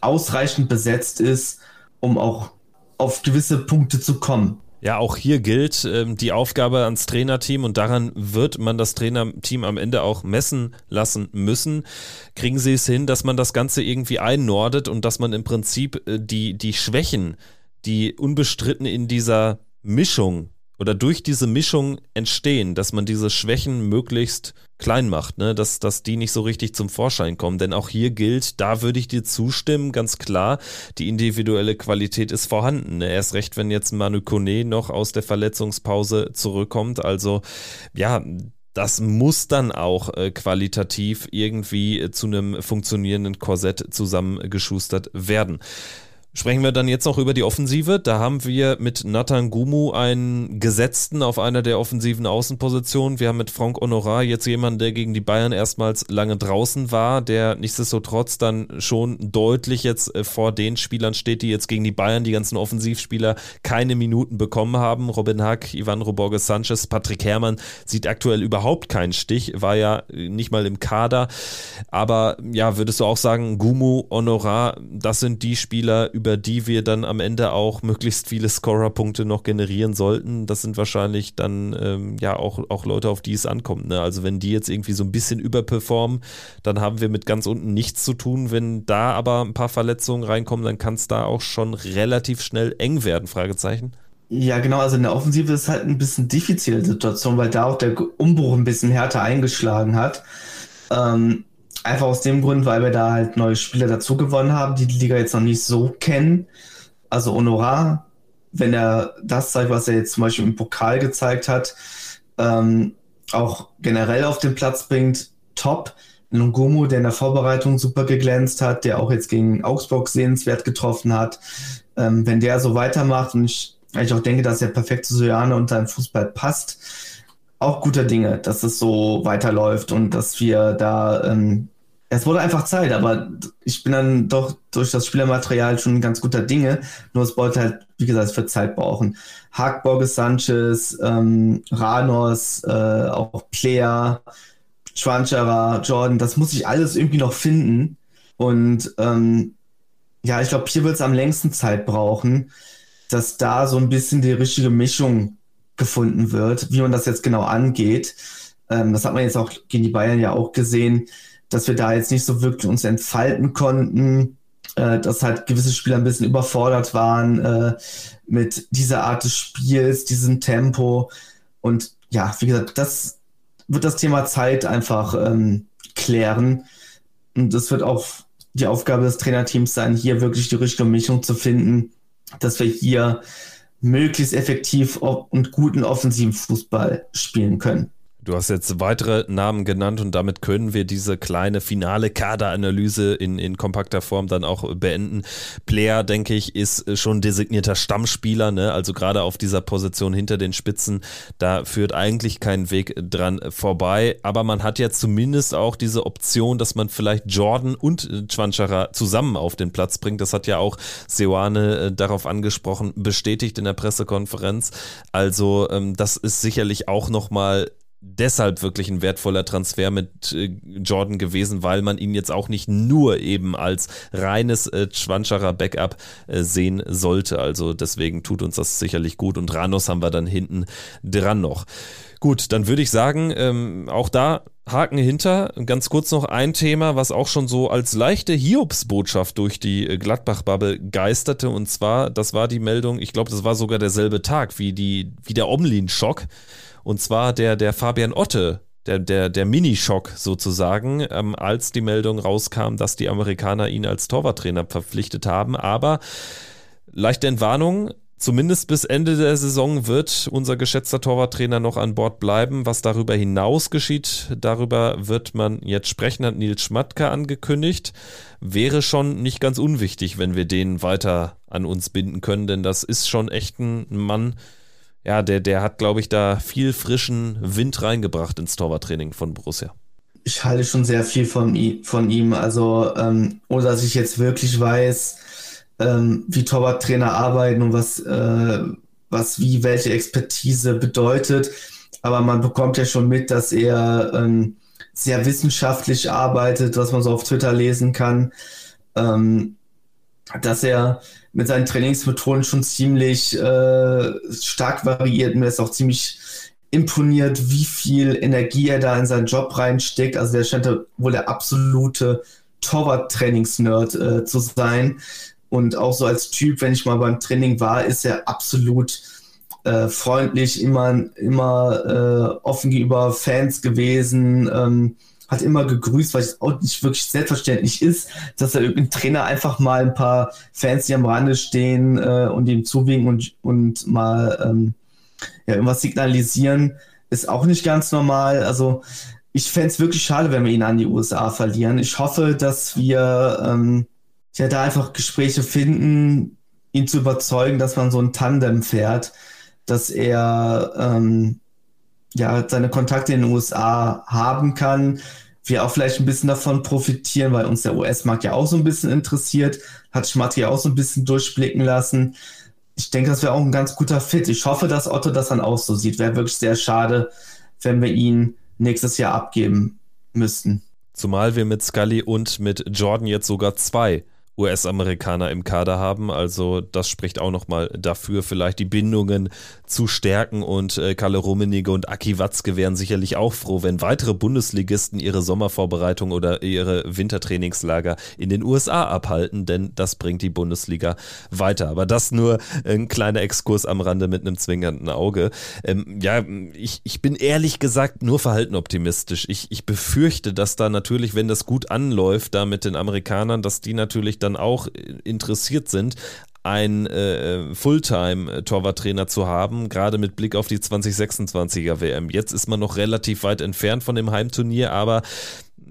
ausreichend besetzt ist, um auch auf gewisse Punkte zu kommen. Ja, auch hier gilt ähm, die Aufgabe ans Trainerteam und daran wird man das Trainerteam am Ende auch messen lassen müssen. Kriegen sie es hin, dass man das Ganze irgendwie einnordet und dass man im Prinzip äh, die, die Schwächen, die unbestritten in dieser Mischung oder durch diese Mischung entstehen, dass man diese Schwächen möglichst klein macht, ne? dass, dass die nicht so richtig zum Vorschein kommen. Denn auch hier gilt, da würde ich dir zustimmen, ganz klar, die individuelle Qualität ist vorhanden. Ne? Erst recht, wenn jetzt Manu Kone noch aus der Verletzungspause zurückkommt. Also ja, das muss dann auch äh, qualitativ irgendwie äh, zu einem funktionierenden Korsett zusammengeschustert werden. Sprechen wir dann jetzt noch über die Offensive. Da haben wir mit Nathan Gumu einen Gesetzten auf einer der offensiven Außenpositionen. Wir haben mit Frank Honorar jetzt jemanden, der gegen die Bayern erstmals lange draußen war, der nichtsdestotrotz dann schon deutlich jetzt äh, vor den Spielern steht, die jetzt gegen die Bayern, die ganzen Offensivspieler, keine Minuten bekommen haben. Robin Hack, Ivan Roborges Sanchez, Patrick Herrmann sieht aktuell überhaupt keinen Stich, war ja äh, nicht mal im Kader. Aber ja, würdest du auch sagen, Gumu, Honorar, das sind die Spieler, über die wir dann am Ende auch möglichst viele Scorer-Punkte noch generieren sollten. Das sind wahrscheinlich dann ähm, ja auch, auch Leute, auf die es ankommt. Ne? Also wenn die jetzt irgendwie so ein bisschen überperformen, dann haben wir mit ganz unten nichts zu tun. Wenn da aber ein paar Verletzungen reinkommen, dann kann es da auch schon relativ schnell eng werden, Fragezeichen. Ja, genau, also in der Offensive ist halt ein bisschen diffizile Situation, weil da auch der Umbruch ein bisschen härter eingeschlagen hat. Ähm, Einfach aus dem Grund, weil wir da halt neue Spieler dazu gewonnen haben, die die Liga jetzt noch nicht so kennen. Also Honorar, wenn er das zeigt, was er jetzt zum Beispiel im Pokal gezeigt hat, ähm, auch generell auf den Platz bringt, top. Lungomo, der in der Vorbereitung super geglänzt hat, der auch jetzt gegen Augsburg sehenswert getroffen hat. Ähm, wenn der so weitermacht und ich, ich auch denke, dass er perfekt zu Sojane und seinem Fußball passt, auch guter Dinge, dass es so weiterläuft und dass wir da ähm, es wurde einfach Zeit, aber ich bin dann doch durch das Spielermaterial schon ganz guter Dinge. Nur es wollte halt, wie gesagt, für Zeit brauchen. Haag, Borges Sanchez, ähm, Ranos, äh, auch Player, Schwanscherer, Jordan, das muss ich alles irgendwie noch finden. Und ähm, ja, ich glaube, hier wird es am längsten Zeit brauchen, dass da so ein bisschen die richtige Mischung gefunden wird, wie man das jetzt genau angeht. Ähm, das hat man jetzt auch gegen die Bayern ja auch gesehen dass wir da jetzt nicht so wirklich uns entfalten konnten, äh, dass halt gewisse Spieler ein bisschen überfordert waren äh, mit dieser Art des Spiels, diesem Tempo. Und ja, wie gesagt, das wird das Thema Zeit einfach ähm, klären. Und das wird auch die Aufgabe des Trainerteams sein, hier wirklich die richtige Mischung zu finden, dass wir hier möglichst effektiv und guten offensiven Fußball spielen können. Du hast jetzt weitere Namen genannt und damit können wir diese kleine finale Kaderanalyse in, in kompakter Form dann auch beenden. Player, denke ich, ist schon designierter Stammspieler, ne? also gerade auf dieser Position hinter den Spitzen, da führt eigentlich kein Weg dran vorbei, aber man hat ja zumindest auch diese Option, dass man vielleicht Jordan und Chwanchara zusammen auf den Platz bringt. Das hat ja auch Seoane äh, darauf angesprochen, bestätigt in der Pressekonferenz. Also ähm, das ist sicherlich auch nochmal deshalb wirklich ein wertvoller Transfer mit äh, Jordan gewesen, weil man ihn jetzt auch nicht nur eben als reines äh, Schwanscherer Backup äh, sehen sollte. Also deswegen tut uns das sicherlich gut und Ranos haben wir dann hinten dran noch. Gut, dann würde ich sagen, ähm, auch da Haken hinter. Ganz kurz noch ein Thema, was auch schon so als leichte Hiobsbotschaft durch die äh, Gladbach-Bubble geisterte. Und zwar, das war die Meldung, ich glaube, das war sogar derselbe Tag wie, die, wie der Omlin-Schock. Und zwar der, der Fabian Otte, der, der, der Minischock sozusagen, ähm, als die Meldung rauskam, dass die Amerikaner ihn als Torwarttrainer verpflichtet haben. Aber leichte Entwarnung, Zumindest bis Ende der Saison wird unser geschätzter Torwarttrainer noch an Bord bleiben. Was darüber hinaus geschieht, darüber wird man jetzt sprechen, hat Nils Schmatke angekündigt. Wäre schon nicht ganz unwichtig, wenn wir den weiter an uns binden können, denn das ist schon echt ein Mann, ja, der, der hat, glaube ich, da viel frischen Wind reingebracht ins Torwarttraining von Borussia. Ich halte schon sehr viel von, von ihm. Also, ähm, ohne dass ich jetzt wirklich weiß, ähm, wie Torwarttrainer arbeiten und was, äh, was wie welche Expertise bedeutet. Aber man bekommt ja schon mit, dass er ähm, sehr wissenschaftlich arbeitet, was man so auf Twitter lesen kann. Ähm, dass er mit seinen Trainingsmethoden schon ziemlich äh, stark variiert. Mir ist auch ziemlich imponiert, wie viel Energie er da in seinen Job reinsteckt. Also der scheint wohl der absolute Torwart-Trainings-Nerd äh, zu sein. Und auch so als Typ, wenn ich mal beim Training war, ist er absolut äh, freundlich, immer, immer äh, offen gegenüber Fans gewesen, ähm, hat immer gegrüßt, weil es auch nicht wirklich selbstverständlich ist, dass da irgendein Trainer einfach mal ein paar Fans, die am Rande stehen äh, und ihm zuwinken und, und mal ähm, ja, irgendwas signalisieren, ist auch nicht ganz normal. Also ich fände es wirklich schade, wenn wir ihn an die USA verlieren. Ich hoffe, dass wir ähm, ja da einfach Gespräche finden, ihn zu überzeugen, dass man so ein Tandem fährt, dass er ähm, ja seine Kontakte in den USA haben kann. Wir auch vielleicht ein bisschen davon profitieren, weil uns der US-Markt ja auch so ein bisschen interessiert, hat Schmatri auch so ein bisschen durchblicken lassen. Ich denke, das wäre auch ein ganz guter Fit. Ich hoffe, dass Otto das dann auch so sieht. Wäre wirklich sehr schade, wenn wir ihn nächstes Jahr abgeben müssten. Zumal wir mit Scully und mit Jordan jetzt sogar zwei US-Amerikaner im Kader haben. Also das spricht auch nochmal dafür, vielleicht die Bindungen zu stärken. Und äh, Kalle Rummenigge und Aki Watzke wären sicherlich auch froh, wenn weitere Bundesligisten ihre Sommervorbereitung oder ihre Wintertrainingslager in den USA abhalten, denn das bringt die Bundesliga weiter. Aber das nur ein kleiner Exkurs am Rande mit einem zwingernden Auge. Ähm, ja, ich, ich bin ehrlich gesagt nur verhalten optimistisch. Ich, ich befürchte, dass da natürlich, wenn das gut anläuft, da mit den Amerikanern, dass die natürlich dann auch interessiert sind, ein äh, Fulltime-Torwarttrainer zu haben, gerade mit Blick auf die 2026er WM. Jetzt ist man noch relativ weit entfernt von dem Heimturnier, aber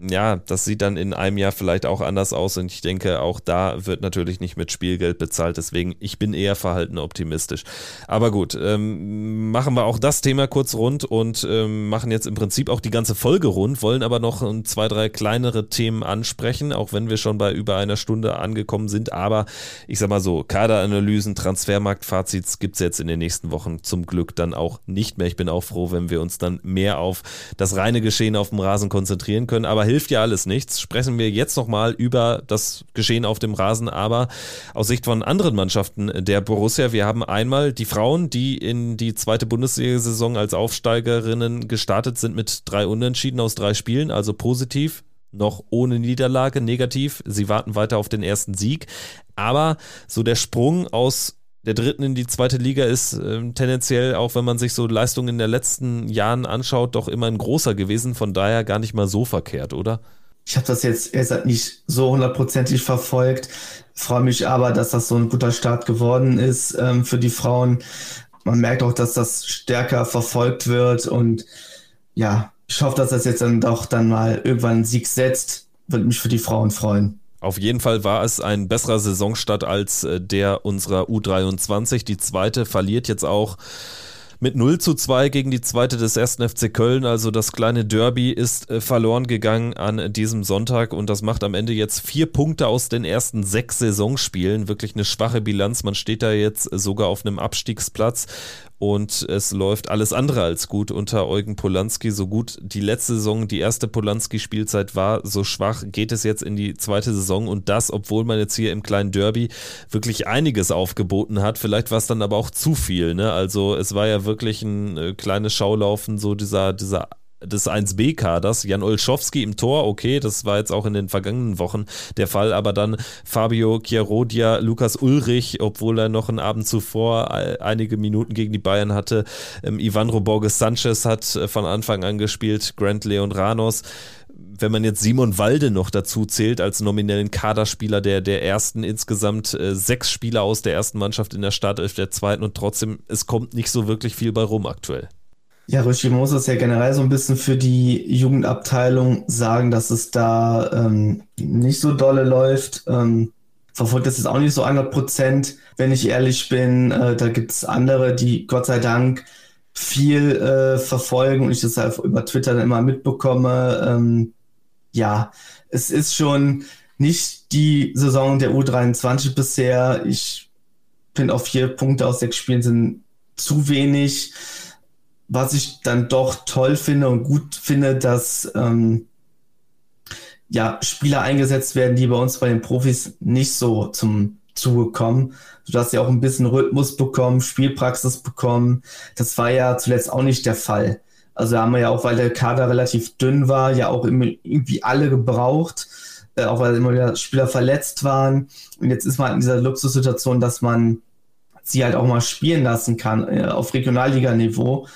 ja, das sieht dann in einem Jahr vielleicht auch anders aus und ich denke, auch da wird natürlich nicht mit Spielgeld bezahlt. Deswegen, ich bin eher verhalten optimistisch. Aber gut, ähm, machen wir auch das Thema kurz rund und ähm, machen jetzt im Prinzip auch die ganze Folge rund, wollen aber noch zwei, drei kleinere Themen ansprechen, auch wenn wir schon bei über einer Stunde angekommen sind. Aber ich sag mal so, Kaderanalysen, Transfermarktfazits gibt es jetzt in den nächsten Wochen zum Glück dann auch nicht mehr. Ich bin auch froh, wenn wir uns dann mehr auf das reine Geschehen auf dem Rasen konzentrieren können. Aber hilft ja alles nichts. Sprechen wir jetzt nochmal über das Geschehen auf dem Rasen, aber aus Sicht von anderen Mannschaften der Borussia. Wir haben einmal die Frauen, die in die zweite Bundesliga-Saison als Aufsteigerinnen gestartet sind mit drei Unentschieden aus drei Spielen, also positiv noch ohne Niederlage, negativ. Sie warten weiter auf den ersten Sieg. Aber so der Sprung aus der dritten in die zweite Liga ist äh, tendenziell, auch wenn man sich so Leistungen in den letzten Jahren anschaut, doch immer ein großer gewesen. Von daher gar nicht mal so verkehrt, oder? Ich habe das jetzt erst nicht so hundertprozentig verfolgt, freue mich aber, dass das so ein guter Start geworden ist ähm, für die Frauen. Man merkt auch, dass das stärker verfolgt wird und ja, ich hoffe, dass das jetzt dann doch dann mal irgendwann einen Sieg setzt. Würde mich für die Frauen freuen. Auf jeden Fall war es ein besserer Saisonstart als äh, der unserer U23. Die zweite verliert jetzt auch mit 0 zu 2 gegen die zweite des ersten FC Köln. Also das kleine Derby ist äh, verloren gegangen an diesem Sonntag und das macht am Ende jetzt vier Punkte aus den ersten sechs Saisonspielen. Wirklich eine schwache Bilanz. Man steht da jetzt sogar auf einem Abstiegsplatz und es läuft alles andere als gut unter Eugen Polanski. So gut die letzte Saison, die erste Polanski-Spielzeit war, so schwach geht es jetzt in die zweite Saison und das, obwohl man jetzt hier im kleinen Derby wirklich einiges aufgeboten hat. Vielleicht war es dann aber auch zu viel. Ne? Also es war ja wirklich ein äh, kleines Schaulaufen, so dieser, dieser des 1B-Kaders. Jan Olschowski im Tor, okay, das war jetzt auch in den vergangenen Wochen der Fall, aber dann Fabio Chiarodia, Lukas Ulrich, obwohl er noch einen Abend zuvor einige Minuten gegen die Bayern hatte. Ähm, Ivandro Borges Sanchez hat äh, von Anfang an gespielt, Grant Leon Ranos wenn man jetzt Simon Walde noch dazu zählt als nominellen Kaderspieler der, der ersten, insgesamt äh, sechs Spieler aus der ersten Mannschaft in der Startelf der zweiten und trotzdem, es kommt nicht so wirklich viel bei rum aktuell. Ja, Richie muss es ja generell so ein bisschen für die Jugendabteilung sagen, dass es da ähm, nicht so dolle läuft. Ähm, verfolgt das jetzt auch nicht so 100 Prozent, wenn ich ehrlich bin. Äh, da gibt es andere, die Gott sei Dank viel äh, verfolgen und ich das halt über Twitter dann immer mitbekomme. Ähm, ja, es ist schon nicht die Saison der U23 bisher. Ich finde auch vier Punkte aus sechs Spielen sind zu wenig was ich dann doch toll finde und gut finde, dass ähm, ja, Spieler eingesetzt werden, die bei uns bei den Profis nicht so zum Zuge kommen, sodass sie auch ein bisschen Rhythmus bekommen, Spielpraxis bekommen. Das war ja zuletzt auch nicht der Fall. Also haben wir ja auch, weil der Kader relativ dünn war, ja auch irgendwie alle gebraucht, äh, auch weil immer wieder Spieler verletzt waren. Und jetzt ist man in dieser Luxussituation, dass man sie halt auch mal spielen lassen kann äh, auf Regionalliganiveau.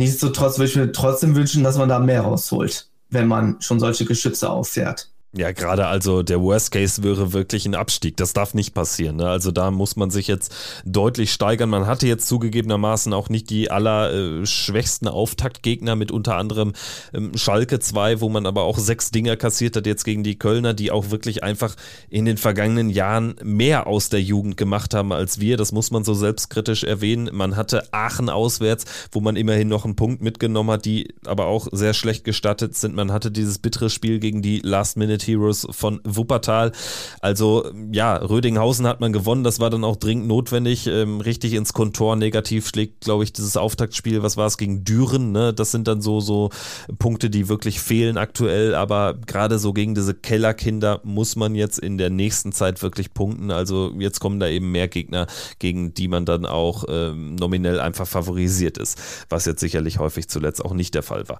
Nichtsdestotrotz würde ich mir trotzdem wünschen, dass man da mehr rausholt, wenn man schon solche Geschütze auffährt. Ja, gerade also der Worst Case wäre wirklich ein Abstieg. Das darf nicht passieren. Ne? Also da muss man sich jetzt deutlich steigern. Man hatte jetzt zugegebenermaßen auch nicht die allerschwächsten äh, Auftaktgegner mit unter anderem ähm, Schalke 2, wo man aber auch sechs Dinger kassiert hat jetzt gegen die Kölner, die auch wirklich einfach in den vergangenen Jahren mehr aus der Jugend gemacht haben als wir. Das muss man so selbstkritisch erwähnen. Man hatte Aachen auswärts, wo man immerhin noch einen Punkt mitgenommen hat, die aber auch sehr schlecht gestattet sind. Man hatte dieses bittere Spiel gegen die Last Minute United Heroes von Wuppertal. Also ja, Rödinghausen hat man gewonnen, das war dann auch dringend notwendig. Ähm, richtig ins Kontor negativ schlägt, glaube ich, dieses Auftaktspiel, was war es gegen Düren, ne? Das sind dann so, so Punkte, die wirklich fehlen aktuell, aber gerade so gegen diese Kellerkinder muss man jetzt in der nächsten Zeit wirklich punkten. Also jetzt kommen da eben mehr Gegner, gegen die man dann auch ähm, nominell einfach favorisiert ist, was jetzt sicherlich häufig zuletzt auch nicht der Fall war.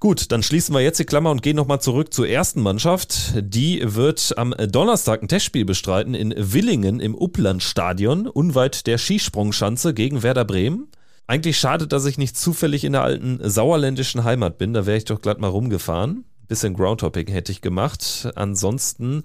Gut, dann schließen wir jetzt die Klammer und gehen nochmal zurück zur ersten Mannschaft. Die wird am Donnerstag ein Testspiel bestreiten in Willingen im Upplandstadion, unweit der Skisprungschanze gegen Werder Bremen. Eigentlich schade, dass ich nicht zufällig in der alten sauerländischen Heimat bin, da wäre ich doch glatt mal rumgefahren. Bisschen Groundhopping hätte ich gemacht. Ansonsten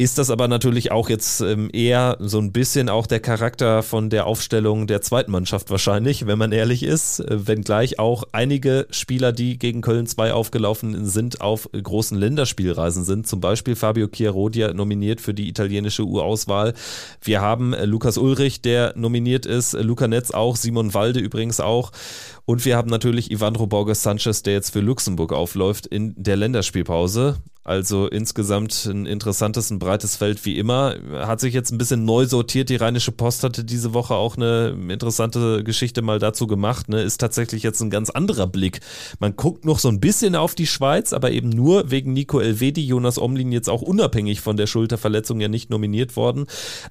ist das aber natürlich auch jetzt ähm, eher so ein bisschen auch der Charakter von der Aufstellung der zweiten Mannschaft wahrscheinlich, wenn man ehrlich ist. Äh, wenngleich auch einige Spieler, die gegen Köln 2 aufgelaufen sind, auf großen Länderspielreisen sind. Zum Beispiel Fabio Chiarodia nominiert für die italienische U-Auswahl. Wir haben äh, Lukas Ulrich, der nominiert ist, äh, Luca Netz auch, Simon Walde übrigens auch. Und wir haben natürlich Ivandro Borges Sanchez, der jetzt für Luxemburg aufläuft in der Länderspielpause. Also insgesamt ein interessantes, ein breites Feld wie immer. Hat sich jetzt ein bisschen neu sortiert. Die Rheinische Post hatte diese Woche auch eine interessante Geschichte mal dazu gemacht. Ne? Ist tatsächlich jetzt ein ganz anderer Blick. Man guckt noch so ein bisschen auf die Schweiz, aber eben nur wegen Nico Elvedi, Jonas Omlin jetzt auch unabhängig von der Schulterverletzung ja nicht nominiert worden.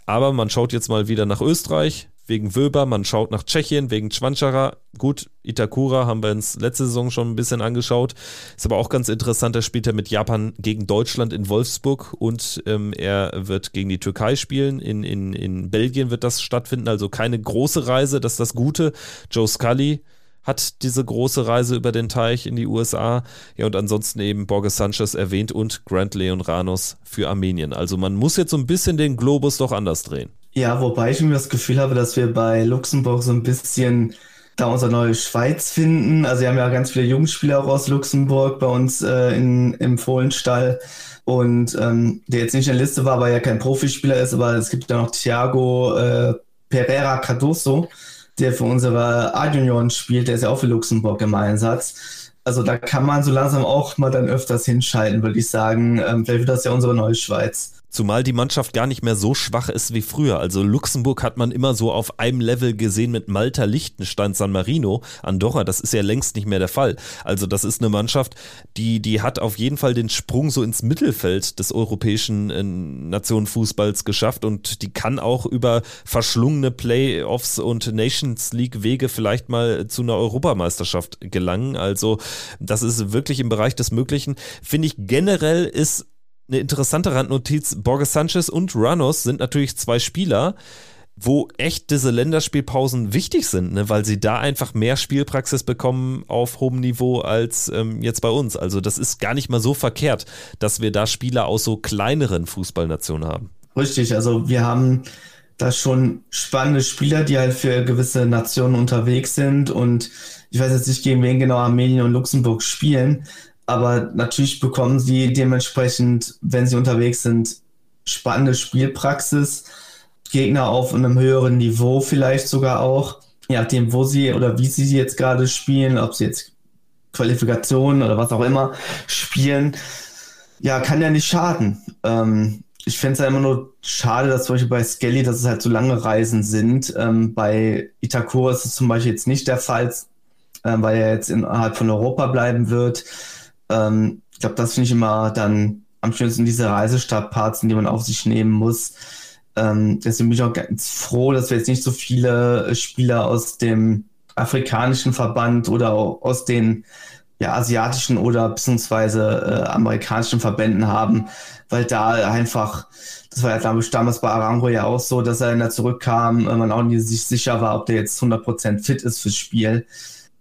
Aber man schaut jetzt mal wieder nach Österreich wegen Wöber, man schaut nach Tschechien wegen Schwanschara. Gut, Itakura haben wir uns letzte Saison schon ein bisschen angeschaut. Ist aber auch ganz interessant, er spielt ja mit Japan gegen Deutschland in Wolfsburg und ähm, er wird gegen die Türkei spielen. In, in, in Belgien wird das stattfinden, also keine große Reise, das ist das Gute. Joe Scully hat diese große Reise über den Teich in die USA. Ja, und ansonsten eben Borges Sanchez erwähnt und Grant Leon Ranos für Armenien. Also man muss jetzt so ein bisschen den Globus doch anders drehen. Ja, wobei ich mir das Gefühl habe, dass wir bei Luxemburg so ein bisschen da unsere neue Schweiz finden. Also wir haben ja ganz viele Jugendspieler auch aus Luxemburg bei uns äh, in, im Fohlenstall. Und ähm, der jetzt nicht in der Liste war, weil er kein Profispieler ist, aber es gibt ja noch Thiago äh, Pereira Cardoso, der für unsere A-Junioren spielt, der ist ja auch für Luxemburg im Einsatz. Also da kann man so langsam auch mal dann öfters hinschalten, würde ich sagen. Ähm, vielleicht wird das ja unsere neue Schweiz. Zumal die Mannschaft gar nicht mehr so schwach ist wie früher. Also Luxemburg hat man immer so auf einem Level gesehen mit Malta, Liechtenstein, San Marino, Andorra. Das ist ja längst nicht mehr der Fall. Also das ist eine Mannschaft, die, die hat auf jeden Fall den Sprung so ins Mittelfeld des europäischen äh, Nationenfußballs geschafft und die kann auch über verschlungene Playoffs und Nations League Wege vielleicht mal zu einer Europameisterschaft gelangen. Also das ist wirklich im Bereich des Möglichen. Finde ich generell ist eine interessante Randnotiz, Borges Sanchez und Ranos sind natürlich zwei Spieler, wo echt diese Länderspielpausen wichtig sind, ne? weil sie da einfach mehr Spielpraxis bekommen auf hohem Niveau als ähm, jetzt bei uns. Also das ist gar nicht mal so verkehrt, dass wir da Spieler aus so kleineren Fußballnationen haben. Richtig, also wir haben da schon spannende Spieler, die halt für gewisse Nationen unterwegs sind und ich weiß jetzt nicht, gegen wen genau Armenien und Luxemburg spielen, aber natürlich bekommen sie dementsprechend, wenn sie unterwegs sind, spannende Spielpraxis, Gegner auf einem höheren Niveau vielleicht sogar auch, je nachdem, wo sie oder wie sie jetzt gerade spielen, ob sie jetzt Qualifikationen oder was auch immer spielen, ja, kann ja nicht schaden. Ähm, ich fände es ja immer nur schade, dass zum Beispiel bei Skelly, dass es halt so lange Reisen sind. Ähm, bei Itakura ist es zum Beispiel jetzt nicht der Fall, äh, weil er jetzt innerhalb von Europa bleiben wird. Ähm, ich glaube, das finde ich immer dann am schönsten diese Reisestabparts, die man auf sich nehmen muss. Ähm, deswegen bin ich auch ganz froh, dass wir jetzt nicht so viele Spieler aus dem afrikanischen Verband oder aus den ja, asiatischen oder beziehungsweise äh, amerikanischen Verbänden haben, weil da einfach, das war ja glaube ich damals bei Arango ja auch so, dass er, wenn er zurückkam, äh, man auch nicht sich sicher war, ob der jetzt 100% fit ist fürs Spiel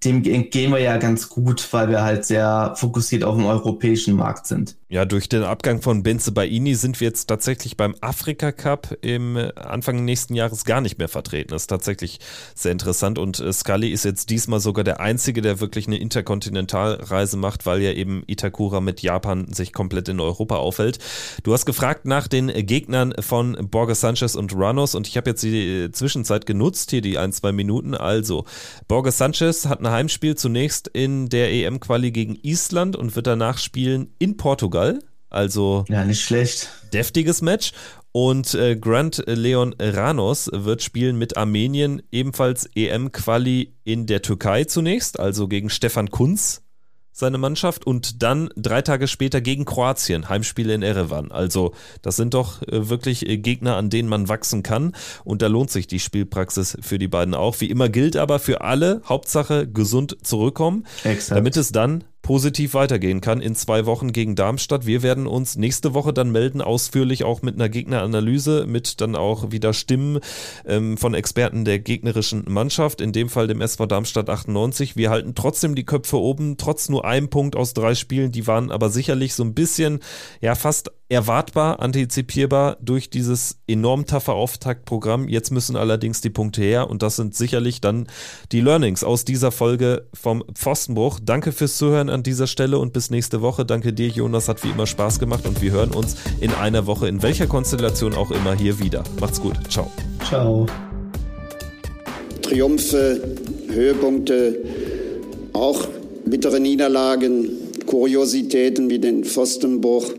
dem entgehen wir ja ganz gut, weil wir halt sehr fokussiert auf dem europäischen Markt sind. Ja, durch den Abgang von Benze Baini sind wir jetzt tatsächlich beim Afrika Cup im Anfang nächsten Jahres gar nicht mehr vertreten. Das ist tatsächlich sehr interessant und äh, Scully ist jetzt diesmal sogar der Einzige, der wirklich eine Interkontinentalreise macht, weil ja eben Itakura mit Japan sich komplett in Europa aufhält. Du hast gefragt nach den Gegnern von Borges Sanchez und Ranos und ich habe jetzt die äh, Zwischenzeit genutzt, hier die ein, zwei Minuten. Also, Borges Sanchez hat eine Heimspiel zunächst in der EM-Quali gegen Island und wird danach spielen in Portugal. Also ja, nicht schlecht. Deftiges Match. Und äh, Grant Leon Ranos wird spielen mit Armenien ebenfalls EM-Quali in der Türkei zunächst, also gegen Stefan Kunz seine Mannschaft und dann drei Tage später gegen Kroatien, Heimspiele in Erevan. Also das sind doch äh, wirklich äh, Gegner, an denen man wachsen kann und da lohnt sich die Spielpraxis für die beiden auch. Wie immer gilt aber für alle, Hauptsache gesund zurückkommen, Exakt. damit es dann positiv weitergehen kann in zwei Wochen gegen Darmstadt. Wir werden uns nächste Woche dann melden, ausführlich auch mit einer Gegneranalyse, mit dann auch wieder Stimmen ähm, von Experten der gegnerischen Mannschaft, in dem Fall dem SV Darmstadt 98. Wir halten trotzdem die Köpfe oben, trotz nur einem Punkt aus drei Spielen. Die waren aber sicherlich so ein bisschen, ja, fast erwartbar, antizipierbar durch dieses enorm taffe Auftaktprogramm. Jetzt müssen allerdings die Punkte her und das sind sicherlich dann die Learnings aus dieser Folge vom Pfostenbruch. Danke fürs Zuhören an dieser Stelle und bis nächste Woche. Danke dir, Jonas, hat wie immer Spaß gemacht und wir hören uns in einer Woche, in welcher Konstellation auch immer, hier wieder. Macht's gut. Ciao. Ciao. Triumphe, Höhepunkte, auch bittere Niederlagen, Kuriositäten wie den Pfostenbruch.